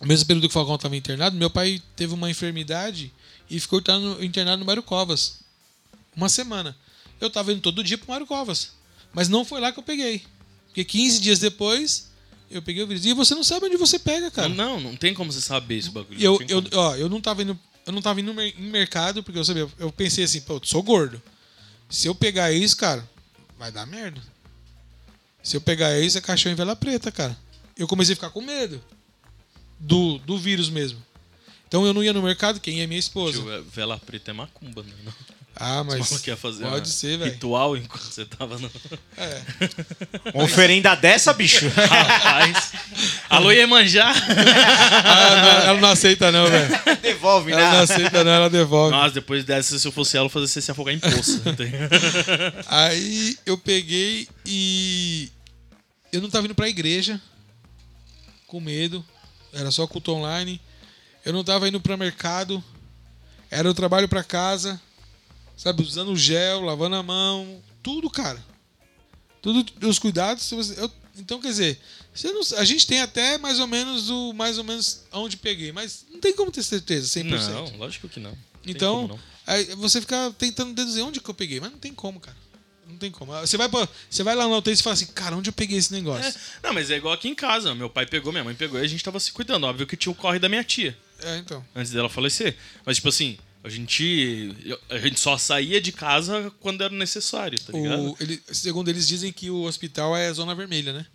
no mesmo período que o Falcão estava internado, meu pai teve uma enfermidade e ficou internado, internado no Mário Covas. Uma semana. Eu tava indo todo dia pro Mário Covas. Mas não foi lá que eu peguei. Porque 15 dias depois, eu peguei o vírus. E você não sabe onde você pega, cara. Não, não tem como você saber esse bagulho. Eu, não eu, ó, eu não tava indo. Eu não tava indo em mercado, porque eu sabia. Eu pensei assim, pô, eu sou gordo. Se eu pegar isso, cara, vai dar merda. Se eu pegar isso, é caixão em vela preta, cara. Eu comecei a ficar com medo. Do, do vírus mesmo. Então eu não ia no mercado, quem ia é minha esposa. Tio, é, vela preta é macumba, né? Não. Ah, <laughs> Mas você quer fazer Pode ser, velho. ritual enquanto você tava no. É. <laughs> Uma oferenda dessa, bicho. <laughs> Rapaz. Alô, Iemanjá! Ah, não, ela não aceita, não, velho. Devolve, Ela não né? aceita, não, ela devolve. Nossa, depois dessa, se eu fosse ela, eu fazia você se afogar em poça. Aí eu peguei e eu não tava indo pra igreja com medo, era só culto online. Eu não tava indo pra mercado, era o trabalho pra casa, sabe, usando gel, lavando a mão, tudo, cara. Tudo os cuidados, eu- então quer dizer, não- a gente tem até mais ou menos o mais ou menos aonde peguei, mas não tem como ter certeza 100%. não, lógico que não. Não tem Então, não. você fica tentando deduzir onde que eu peguei, mas não tem como, cara. Não tem como. Você vai, pra- você vai lá no UTI e fala assim, cara, onde eu peguei esse negócio? É, não, mas é igual aqui em casa. Meu pai pegou, minha mãe pegou e a gente tava se cuidando. Óbvio que tinha o corre da minha tia, É, então. antes dela falecer. Mas, tipo assim, a gente, a gente só saía de casa quando era necessário, tá ligado? O, ele, segundo eles dizem que o hospital é zona vermelha, né?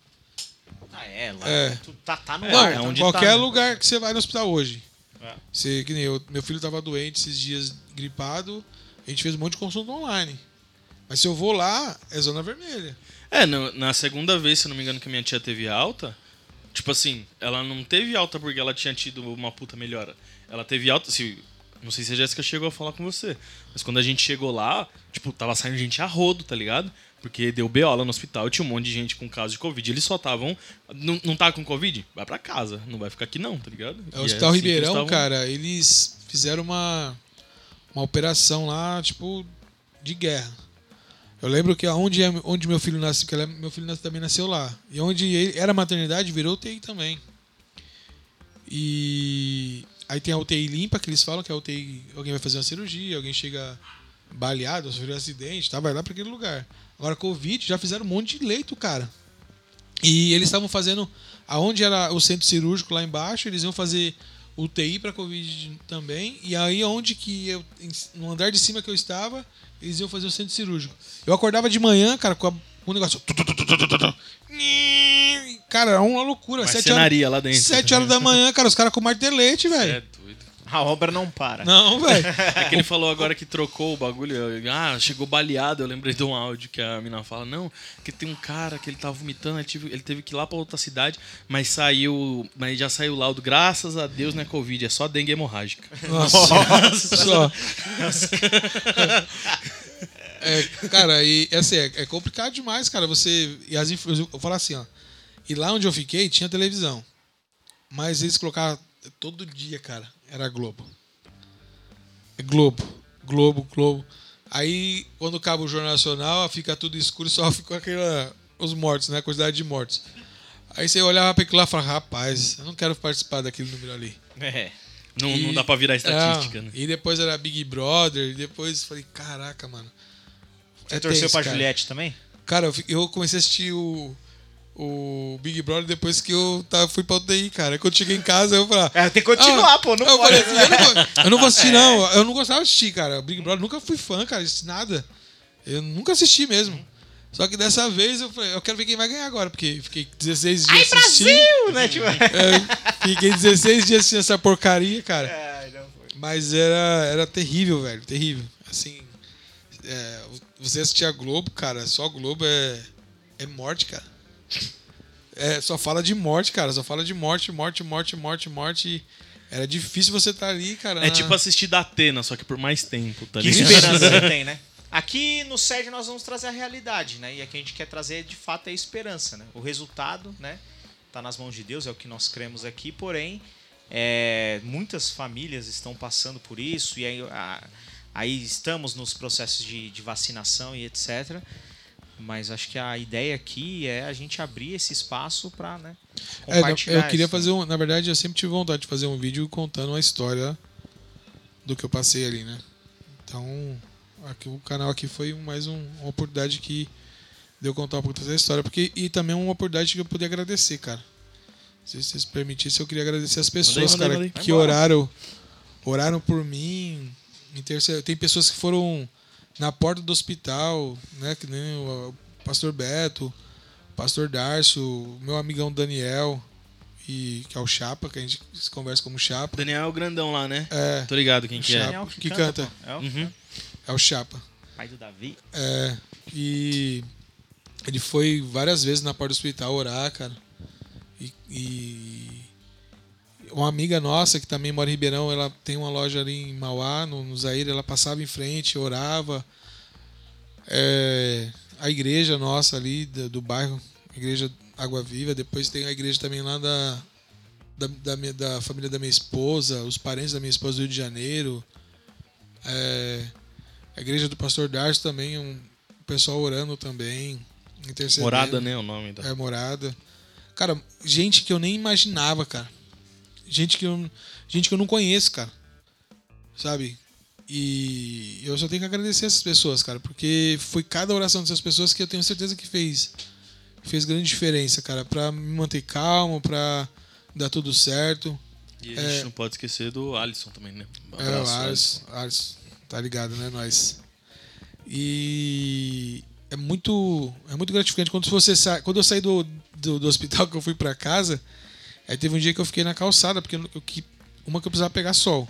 Ah, é, lá. É. tu Tá, tá no É, ar. é onde qualquer tá, né? lugar que você vai no hospital hoje. É. Você, que nem eu, meu filho tava doente esses dias, gripado, a gente fez um monte de consulta online. Mas se eu vou lá, é zona vermelha. É, no- na segunda vez, se eu não me engano, que minha tia teve alta, tipo assim, ela não teve alta porque ela tinha tido uma puta melhora. Ela teve alta, se, não sei se a Jéssica chegou a falar com você, mas quando a gente chegou lá, tipo, tava saindo gente a rodo, tá ligado? Porque deu BO lá no hospital, tinha um monte de gente com caso de Covid. Eles só estavam. Não, não tá com Covid? Vai pra casa. Não vai ficar aqui, não, tá ligado? É, o Hospital assim que eles Ribeirão, tavam- cara, eles fizeram uma, uma operação lá, tipo, de guerra. Eu lembro que onde, é- onde meu filho nasceu, que ela- meu filho nas- também nasceu lá. E onde ele era maternidade, virou UTI também. E aí tem a UTI limpa, que eles falam que é a UTI, alguém vai fazer uma cirurgia, alguém chega baleado, sofreu um acidente, tá, vai lá para aquele lugar. Agora, Covid, já fizeram um monte de leito, cara. E eles estavam fazendo, aonde era o centro cirúrgico lá embaixo, eles iam fazer UTI para Covid também. E aí, onde que eu, no andar de cima que eu estava, eles iam fazer o centro cirúrgico. Eu acordava de manhã, cara, com, a- com o negócio. Cara, era uma loucura. Sete horas, lá dentro. sete horas da manhã, cara, os caras com martelete, É velho. doido. A obra não para. Não, velho. <laughs> É que ele falou agora que trocou o bagulho. Ah, chegou baleado. Eu lembrei de um áudio que a mina fala: Não, que tem um cara que ele tava vomitando, ele, tive- ele teve que ir lá pra outra cidade, mas saiu. Mas já saiu o laudo. Graças a Deus não é Covid, é só dengue hemorrágica. Nossa. <laughs> Só. É, cara, e assim, é, é complicado demais, cara. Você. E as eu vou falar assim, ó. E lá onde eu fiquei tinha televisão. Mas eles colocavam todo dia, cara. Era Globo. É Globo. Globo, Globo. Aí, quando acaba o Jornal Nacional, fica tudo escuro e só <laughs> fica aquela, os mortos, né? A quantidade de mortos. Aí você olhava pra aquilo lá e falava, rapaz, eu não quero participar daquele número ali. É. Não, E- não dá pra virar estatística, É, né? E depois era Big Brother, e depois falei, caraca, mano. Você É torceu tenso, pra cara. Juliette também? Cara, eu, eu comecei a assistir o, o Big Brother depois que eu tá, fui pra UTI, cara. Quando eu cheguei em casa, eu falei. É, tem que continuar, pô, não eu pode. falei assim, eu, não vou, eu não vou assistir, <laughs> não. Eu não gostava de assistir, cara. O Big Brother nunca fui fã, cara, de nada. Eu nunca assisti mesmo. Só que dessa vez eu falei, eu quero ver quem vai ganhar agora, porque fiquei 16 dias assistindo. Brasil, né? Tipo... É, fiquei 16 dias assistindo essa porcaria, cara. É, não foi. Mas era, era terrível, velho. Terrível. Assim, é, você assistir a Globo, cara, só Globo é, é morte, cara. É, só fala de morte, cara. Só fala de morte, morte, morte, morte, morte. Era difícil você estar ali, cara. É na- tipo assistir da Atena, só que por mais tempo, tá Que ligado? esperança você <laughs> tem, né? Aqui no SED nós vamos trazer a realidade, né? E aqui a gente quer trazer de fato é a esperança, né? O resultado, né? Tá nas mãos de Deus, é o que nós cremos aqui, porém, é, muitas famílias estão passando por isso e aí a- Aí estamos nos processos de, de vacinação e etc. Mas acho que a ideia aqui é a gente abrir esse espaço para né, É, eu queria isso. fazer um. Na verdade, eu sempre tive vontade de fazer um vídeo contando a história do que eu passei ali, né? Então, aqui, o canal aqui foi mais um- uma oportunidade que deu contar um pouco dessa história. Porque, e também uma oportunidade que eu pude agradecer, cara. Se vocês permitissem, eu queria agradecer as pessoas, manda aí, cara, manda aí. que oraram, oraram por mim. Tem pessoas que foram na porta do hospital, né? Que nem o, pastor Beto, o pastor Darcio, meu amigão Daniel, e, que é o Chapa, que a gente se conversa como Chapa. Daniel é o grandão lá, né? É, Tô ligado quem que é. Daniel que canta. pô. É o Uhum. é o Chapa. pai do Davi. É, e ele foi várias vezes na porta do hospital orar, cara. E, e uma amiga nossa que também mora em Ribeirão, ela tem uma loja ali em Mauá, no, no Zaire, ela passava em frente, orava. É, a igreja nossa ali do, do bairro, igreja Água Viva, depois tem a igreja também lá da, da, da, minha- da família da minha esposa, os parentes da minha esposa do Rio de Janeiro. É, a igreja do pastor Darcio também, um pessoal orando também, intercedendo. Morada, né? O nome da. É, morada. Cara, gente que eu nem imaginava, cara. Gente que eu, gente que eu não conheço, cara. Sabe? E eu só tenho que agradecer essas pessoas, cara, porque foi cada oração dessas pessoas que eu tenho certeza que fez fez grande diferença, cara, Pra me manter calmo, pra dar tudo certo. E a gente não pode esquecer do Alisson também, né? Um É, o abraço, Ars, Ars, tá ligado, né, nós. E é muito, é muito gratificante quando você sai, quando eu saí do, do, do hospital <laughs> que eu fui pra casa, aí teve um dia que eu fiquei na calçada porque eu, eu uma que eu precisava pegar sol.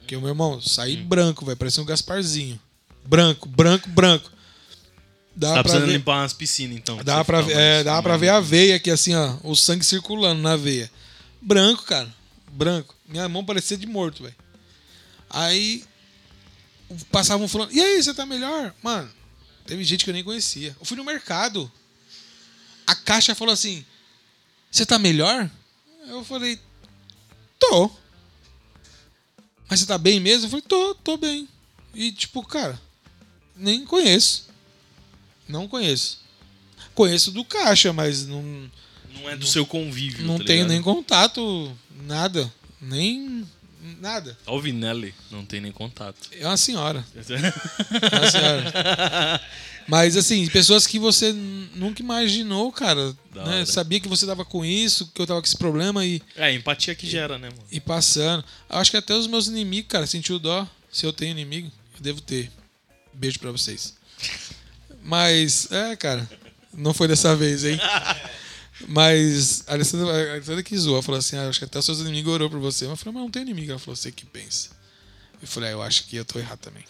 Porque o meu irmão saí Hum. branco, vai parecer um Gasparzinho. Branco, branco, branco. Dá Tá precisando ver, limpar umas piscinas, então. dá pra, ver- é, dá pra ver a veia aqui assim, ó, o sangue circulando na veia. Branco, cara. Branco. Minha mão parecia de morto, velho. Aí passavam falando, e aí, você tá melhor? Mano, teve gente que eu nem conhecia. Eu fui no mercado. A caixa falou assim: Você tá melhor? Eu falei, tô. Mas você tá bem mesmo? Eu falei, tô, tô bem. E tipo, cara, nem conheço. Não conheço. Conheço do caixa, mas não, Não é do seu convívio. não tá tenho nem contato, nada. Nem. Nada. Ó, O Vinelli não tem nem contato. É uma senhora. <laughs> É uma senhora. <laughs> Mas assim, pessoas que você nunca imaginou, cara. Né? Sabia que você tava com isso, que eu tava com esse problema e, É, a empatia que gera, né, mano? e passando. Acho que até os meus inimigos, cara, sentiu dó. Se eu tenho inimigo, eu devo ter. Beijo pra vocês. <laughs> Mas, é, cara. Não foi dessa vez, hein? Mas a Alessandra, a Alessandra que zoou, ela falou assim: ah, acho que até os seus inimigos orou por você. Mas eu falei, mas não tem inimigo. Ela falou, você que pensa. Eu falei, ah, eu acho que eu tô errado também.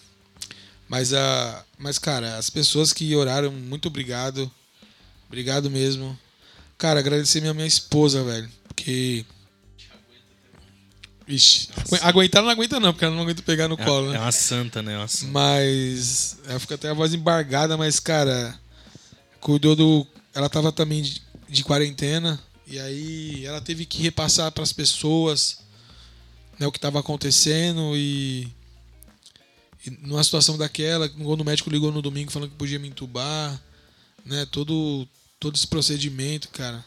Mas, a, mas, cara, as pessoas que oraram, muito obrigado. Obrigado mesmo. Cara, agradecer minha, minha esposa, velho. Porque. Ixi, agu- aguentar não aguenta, não, porque ela não aguenta pegar no É, colo, né? é uma santa, né? É Uma santa. Mas ela fica até a voz embargada, mas, cara, cuidou do. Ela tava também de, quarentena. E aí ela teve que repassar para as pessoas né, o que estava acontecendo e, e numa situação daquela, quando o médico ligou no domingo falando que podia me entubar, né? Todo, todo esse procedimento, cara.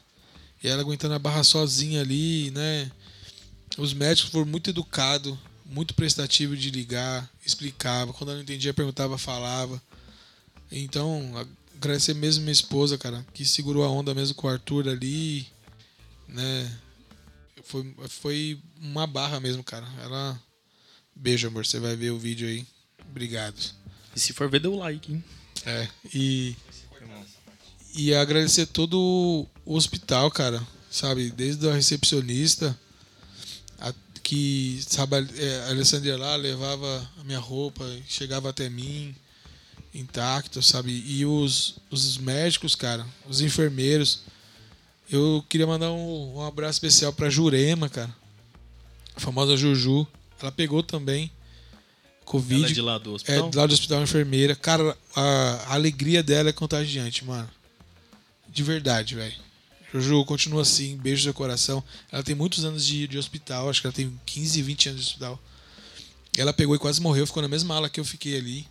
E ela aguentando a barra sozinha ali, né? Os médicos foram muito educados, muito prestativo de ligar, explicava. Quando eu não entendia, perguntava, falava. Então, agradecer mesmo minha esposa, cara, que segurou a onda mesmo com o Arthur ali, né? Foi, foi uma barra mesmo, cara. Ela. Beijo, amor. Você vai ver o vídeo aí. Obrigado. E se for ver, dê o like, hein? É. E. E agradecer todo o hospital, cara. Sabe? Desde a recepcionista, a, que, sabe, a, é, a Alessandra lá levava a minha roupa, chegava até mim, intacto, sabe? E os, os médicos, cara, os enfermeiros. Eu queria mandar um, um abraço especial pra Jurema, cara. A famosa Juju. Ela pegou também. Covid. Ela é de lá do É, hospital? do lado do hospital, enfermeira. Cara, a, a alegria dela é contagiante, mano. De verdade, velho. Juju, continua assim, beijo no coração. Ela tem muitos anos de, de hospital, acho que ela tem 15, 20 anos de hospital. Ela pegou e quase morreu, ficou na mesma ala que eu fiquei ali.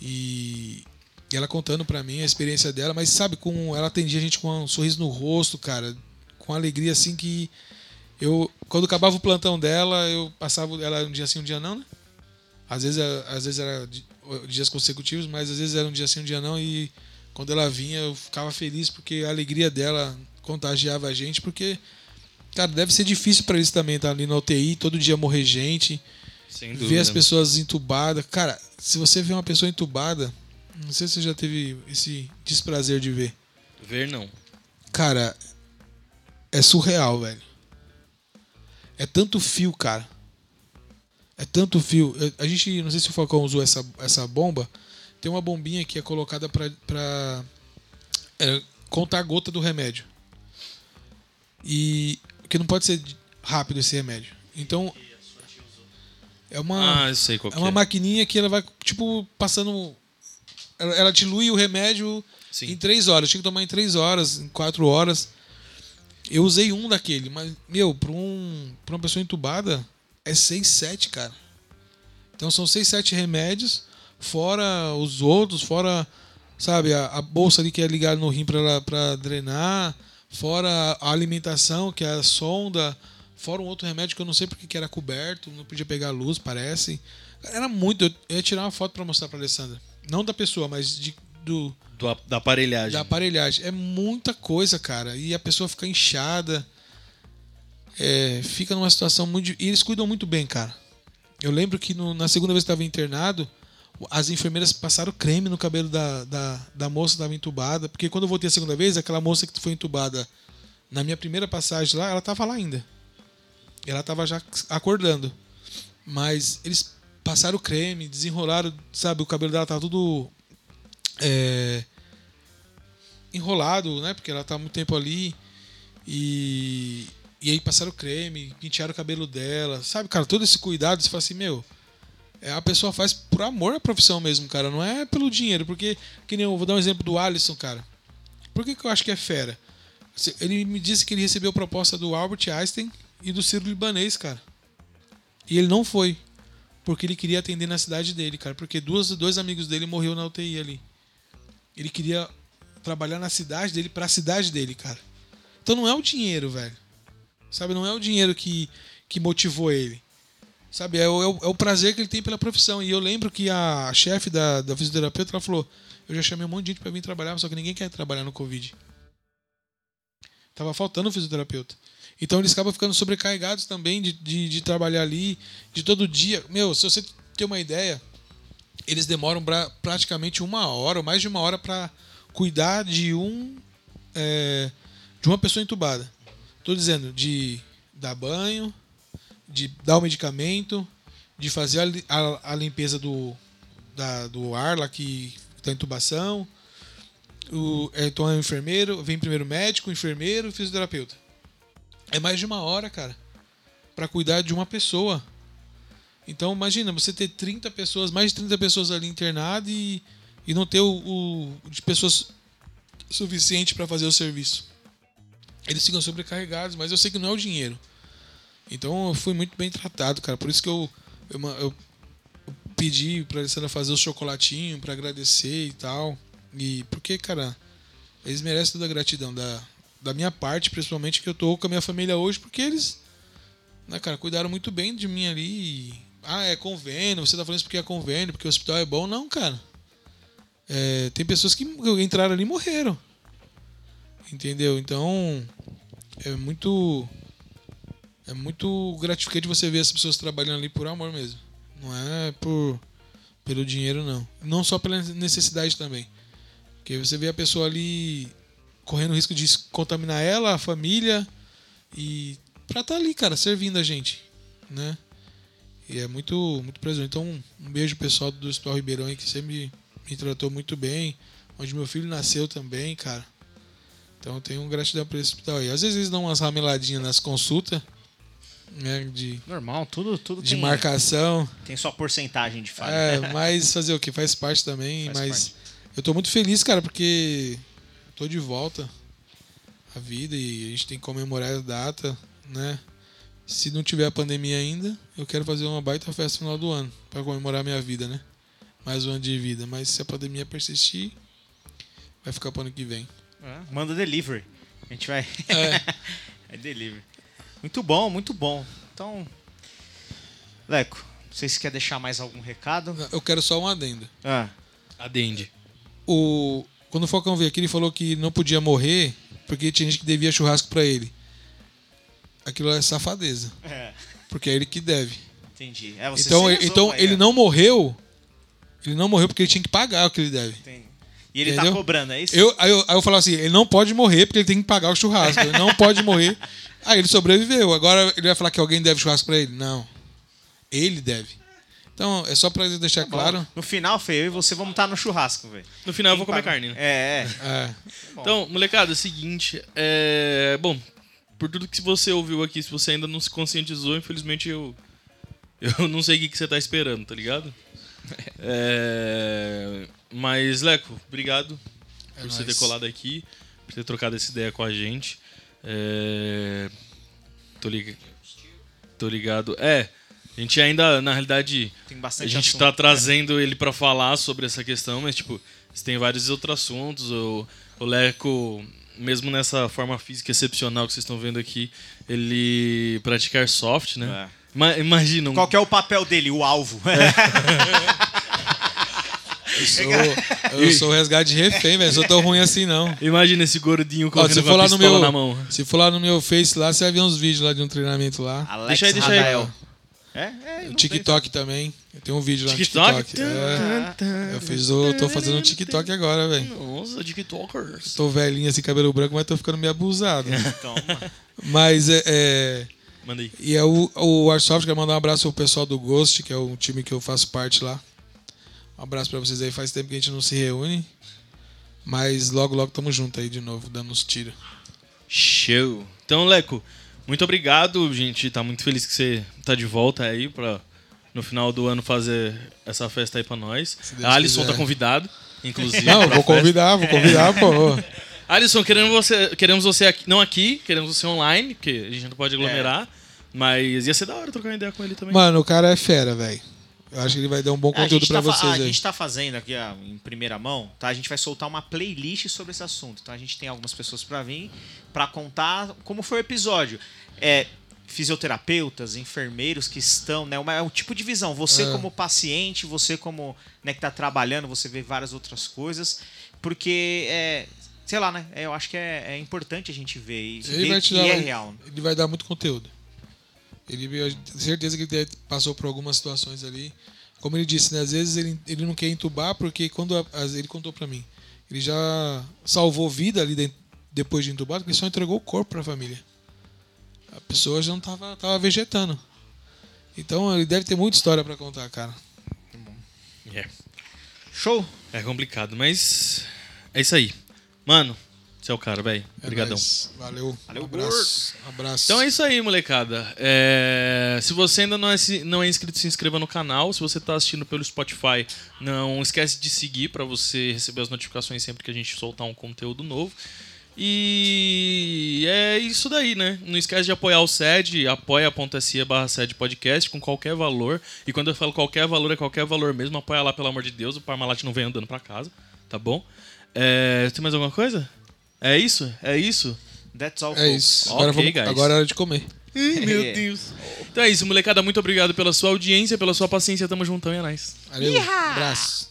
E, ela contando pra mim a experiência dela, mas sabe, com ela atendia a gente com um sorriso no rosto, cara, com alegria assim que eu quando acabava o plantão dela, eu passava ela um dia sim, um dia não, né? Às vezes, às vezes era dias consecutivos, mas às vezes era um dia sim, um dia não e quando ela vinha eu ficava feliz porque a alegria dela contagiava a gente, porque cara, deve ser difícil para eles também estar tá ali na UTI, todo dia morrer gente, ver as pessoas entubadas. Cara, se você vê uma pessoa entubada, não sei se você já teve esse desprazer de ver. Ver não. Cara, é surreal, velho. É tanto fio, cara. É tanto fio. A gente, não sei se o Falcão usou essa, essa bomba. Tem uma bombinha que é colocada pra, pra é, contar a gota do remédio. E que não pode ser rápido esse remédio. Então é uma ah, eu sei qual é uma é. maquininha que ela vai tipo passando ela, ela dilui o remédio Sim. em três horas. Tinha que tomar em três horas, em quatro horas. Eu usei um daquele, mas meu, para um para uma pessoa entubada é 6, 7, cara. Então são 6, 7 remédios, fora os outros, fora, sabe, a, a bolsa ali que é ligada no rim para drenar, fora a alimentação, que é a sonda, fora um outro remédio que eu não sei porque que era coberto, não podia pegar luz, parece. Era muito. Eu ia tirar uma foto para mostrar para Alessandra. Não da pessoa, mas de, do, do, da aparelhagem. Da aparelhagem. É muita coisa, cara. E a pessoa fica inchada. É, fica numa situação muito. E eles cuidam muito bem, cara. Eu lembro que no, na segunda vez que estava internado, as enfermeiras passaram creme no cabelo da, da, da moça que estava entubada. Porque quando eu voltei a segunda vez, aquela moça que foi entubada na minha primeira passagem lá, ela estava lá ainda. Ela estava já acordando. Mas eles passaram creme, desenrolaram, sabe? O cabelo dela estava tudo é, enrolado, né? Porque ela tá muito tempo ali. E, e aí passaram creme, pentearam o cabelo dela. Sabe, cara, todo esse cuidado, você fala assim, meu. É, a pessoa faz por amor à profissão mesmo, cara. Não é pelo dinheiro. Porque, que nem eu vou dar um exemplo do Alisson, cara. Por que, que eu acho que é fera? Ele me disse que ele recebeu proposta do Albert Einstein e do Ciro Libanês, cara. E ele não foi. Porque ele queria atender na cidade dele, cara. Porque duas, dois amigos dele morreu na UTI ali. Ele queria trabalhar na cidade dele para a cidade dele, cara. Então não é o dinheiro, velho. Sabe, não é o dinheiro que, que motivou ele. Sabe, é o, é, o, é o prazer que ele tem pela profissão. E eu lembro que a chefe da, da fisioterapeuta ela falou: Eu já chamei um monte de gente para vir trabalhar, só que ninguém quer trabalhar no Covid. Tava faltando um fisioterapeuta. Então eles acabam ficando sobrecarregados também de, de, de trabalhar ali, de todo dia. Meu, se você ter uma ideia, eles demoram pra, praticamente uma hora, ou mais de uma hora, para cuidar de um é, de uma pessoa entubada. Estou dizendo de dar banho, de dar o medicamento, de fazer a, a, a limpeza do, da, do ar lá que está intubação. O, é, então é o enfermeiro, vem primeiro o médico, o enfermeiro, o fisioterapeuta. É mais de uma hora, cara, para cuidar de uma pessoa. Então imagina, você ter 30 pessoas, mais de 30 pessoas ali internadas e, e não ter o, o de pessoas suficiente para fazer o serviço. Eles ficam sobrecarregados, mas eu sei que não é o dinheiro. Então eu fui muito bem tratado, cara. Por isso que eu, eu, eu pedi pra Alessandra fazer o chocolatinho para agradecer e tal. E porque, cara, eles merecem toda a gratidão da, da minha parte, principalmente que eu tô com a minha família hoje, porque eles, né, cara, cuidaram muito bem de mim ali. Ah, é convênio, você tá falando isso porque é convênio, porque o hospital é bom. Não, cara. É, tem pessoas que entraram ali e morreram. Entendeu? Então, é muito. É muito gratificante você ver as pessoas trabalhando ali por amor mesmo. Não é por pelo dinheiro, não. Não só pela necessidade também. Porque você vê a pessoa ali correndo risco de contaminar ela, a família, e pra estar tá ali, cara, servindo a gente, né? E é muito, muito presente. Então, um beijo pessoal do Hospital Ribeirão aí que sempre me tratou muito bem. Onde meu filho nasceu também, cara. Então eu tenho gratidão por esse hospital aí. Às vezes eles dão umas rameladinhas nas consultas. Né, de, Normal, tudo, tudo de tem, marcação. Tem sua porcentagem de falha. É, mas fazer o que? Faz parte também. Faz mas parte. eu tô muito feliz, cara, porque tô de volta à vida e a gente tem que comemorar a data, né? Se não tiver a pandemia ainda, eu quero fazer uma baita festa no final do ano. Pra comemorar minha vida, né? Mais um ano de vida. Mas se a pandemia persistir, vai ficar pro ano que vem. É, Manda delivery. A gente vai. <laughs> É. <laughs> é delivery. Muito bom, muito bom. Então. Leco, não sei se quer deixar mais algum recado. Eu quero só um adendo. Ah, Adende. O... Quando o Falcão veio aqui, ele falou que não podia morrer porque tinha gente que devia churrasco pra ele. Aquilo é safadeza. é, Porque é ele que deve. entendi. É, Então, ele- então ele é. não morreu. Ele não morreu porque ele tinha que pagar o que ele deve. Entendi. E ele Entendeu? tá cobrando, é isso? Eu, aí, eu, aí eu falo assim, ele não pode morrer porque ele tem que pagar o churrasco. Ele não pode morrer. <laughs> Aí ele sobreviveu. Agora ele vai falar que alguém deve churrasco pra ele? Não. Ele deve. Então, é só pra deixar Tá claro. No final, Fê, eu e você vamos estar no churrasco, velho. No final eu vou comer paga- carne, né? É, é. É, Então, molecada, é o seguinte. É... Bom, por tudo que você ouviu aqui, se você ainda não se conscientizou, infelizmente eu. Eu não sei o que, você tá esperando, tá ligado? <laughs> É... Mas, Leco, obrigado por você ter nóis. colado aqui, por ter trocado essa ideia com a gente. É... Tô, lig... Tô ligado. É, a gente ainda, na realidade, Tem a gente assunto. tá trazendo ele pra falar sobre essa questão, mas, tipo, você tem vários outros assuntos. O, o Leco, mesmo nessa forma física excepcional que vocês estão vendo aqui, ele pratica airsoft, né? É. Ima- Imagina um, Qual que é o papel dele? O alvo. <laughs> eu sou, eu sou resgate de refém, velho. Sou tão ruim assim, não. imagina esse gordinho lá no pistola meu, na mão. se for lá no meu Face lá, você vai ver uns vídeos lá de um treinamento lá. Alex Deixa aí, deixa aí. É, é. O TikTok também. Eu tenho um vídeo lá no TikTok? TikTok. É, eu fiz o, tô fazendo um TikTok agora, velho. Nossa, TikTokers. Tô velhinho assim, cabelo branco, mas tô ficando meio abusado. <laughs> Toma. Mas é, é, Manda aí. E é o, o Airsoft, quero mandar um abraço pro pessoal do Ghost, que é o time que eu faço parte lá. Um abraço pra vocês aí, faz tempo que a gente não se reúne. Mas logo, logo tamo junto aí de novo, dando uns tiros. Show. Então, Leco, muito obrigado. Gente tá muito feliz que você tá de volta aí pra no final do ano fazer essa festa aí pra nós. A Alisson quiser. tá convidado, inclusive. Não, vou festa. convidar, vou convidar, pô. <laughs> Alisson, queremos você, queremos você aqui, não aqui, queremos você online, porque a gente não pode aglomerar. Mas ia ser da hora trocar uma ideia com ele também. Mano, o cara é fera, velho. Eu acho que ele vai dar um bom conteúdo pra tá, vocês a gente tá fazendo aqui ó, em primeira mão, tá? A gente vai soltar uma playlist sobre esse assunto. Então a gente tem algumas pessoas pra vir pra contar como foi o episódio. É, fisioterapeutas, enfermeiros que estão, né? Uma, é um tipo de visão. Você É. como paciente, você como né, que tá trabalhando, você vê várias outras coisas. Porque é. Sei lá, né? eu acho que é, é importante a gente ver e Ele ver vai te que dar, é real. ele vai dar muito conteúdo. Ele, tenho certeza que ele passou por algumas situações ali. Como ele disse, né, às vezes ele, ele não quer entubar porque quando a- ele contou pra mim, ele já salvou vida ali dentro- depois de entubado, porque ele só entregou o corpo pra família. A pessoa já não tava, tava vegetando. Então ele deve ter muita história pra contar, cara. É, Show! é complicado, mas é isso aí. Mano, você é o cara, velho. É Obrigadão. nóis. Valeu. Valeu, um abraço. Abraço. Então é isso aí, molecada. É, Se você ainda não é, não é inscrito, se inscreva no canal. Se você está assistindo pelo Spotify, não esquece de seguir para você receber as notificações sempre que a gente soltar um conteúdo novo. E é isso daí, né? Não esquece de apoiar o SED, apoia.se barra SED podcast com qualquer valor. E quando eu falo qualquer valor, é qualquer valor mesmo. Apoia lá, pelo amor de Deus. O Parmalat não vem andando para casa, tá bom? É, Tem mais alguma coisa? É isso? É isso? That's all, É folks. isso. Agora, Ok, vamos, guys. agora é hora de comer. <laughs> Ai, meu Deus. Então é isso, molecada. Muito obrigado pela sua audiência, pela sua paciência. Tamo juntão e é nóis. Valeu. Um abraço.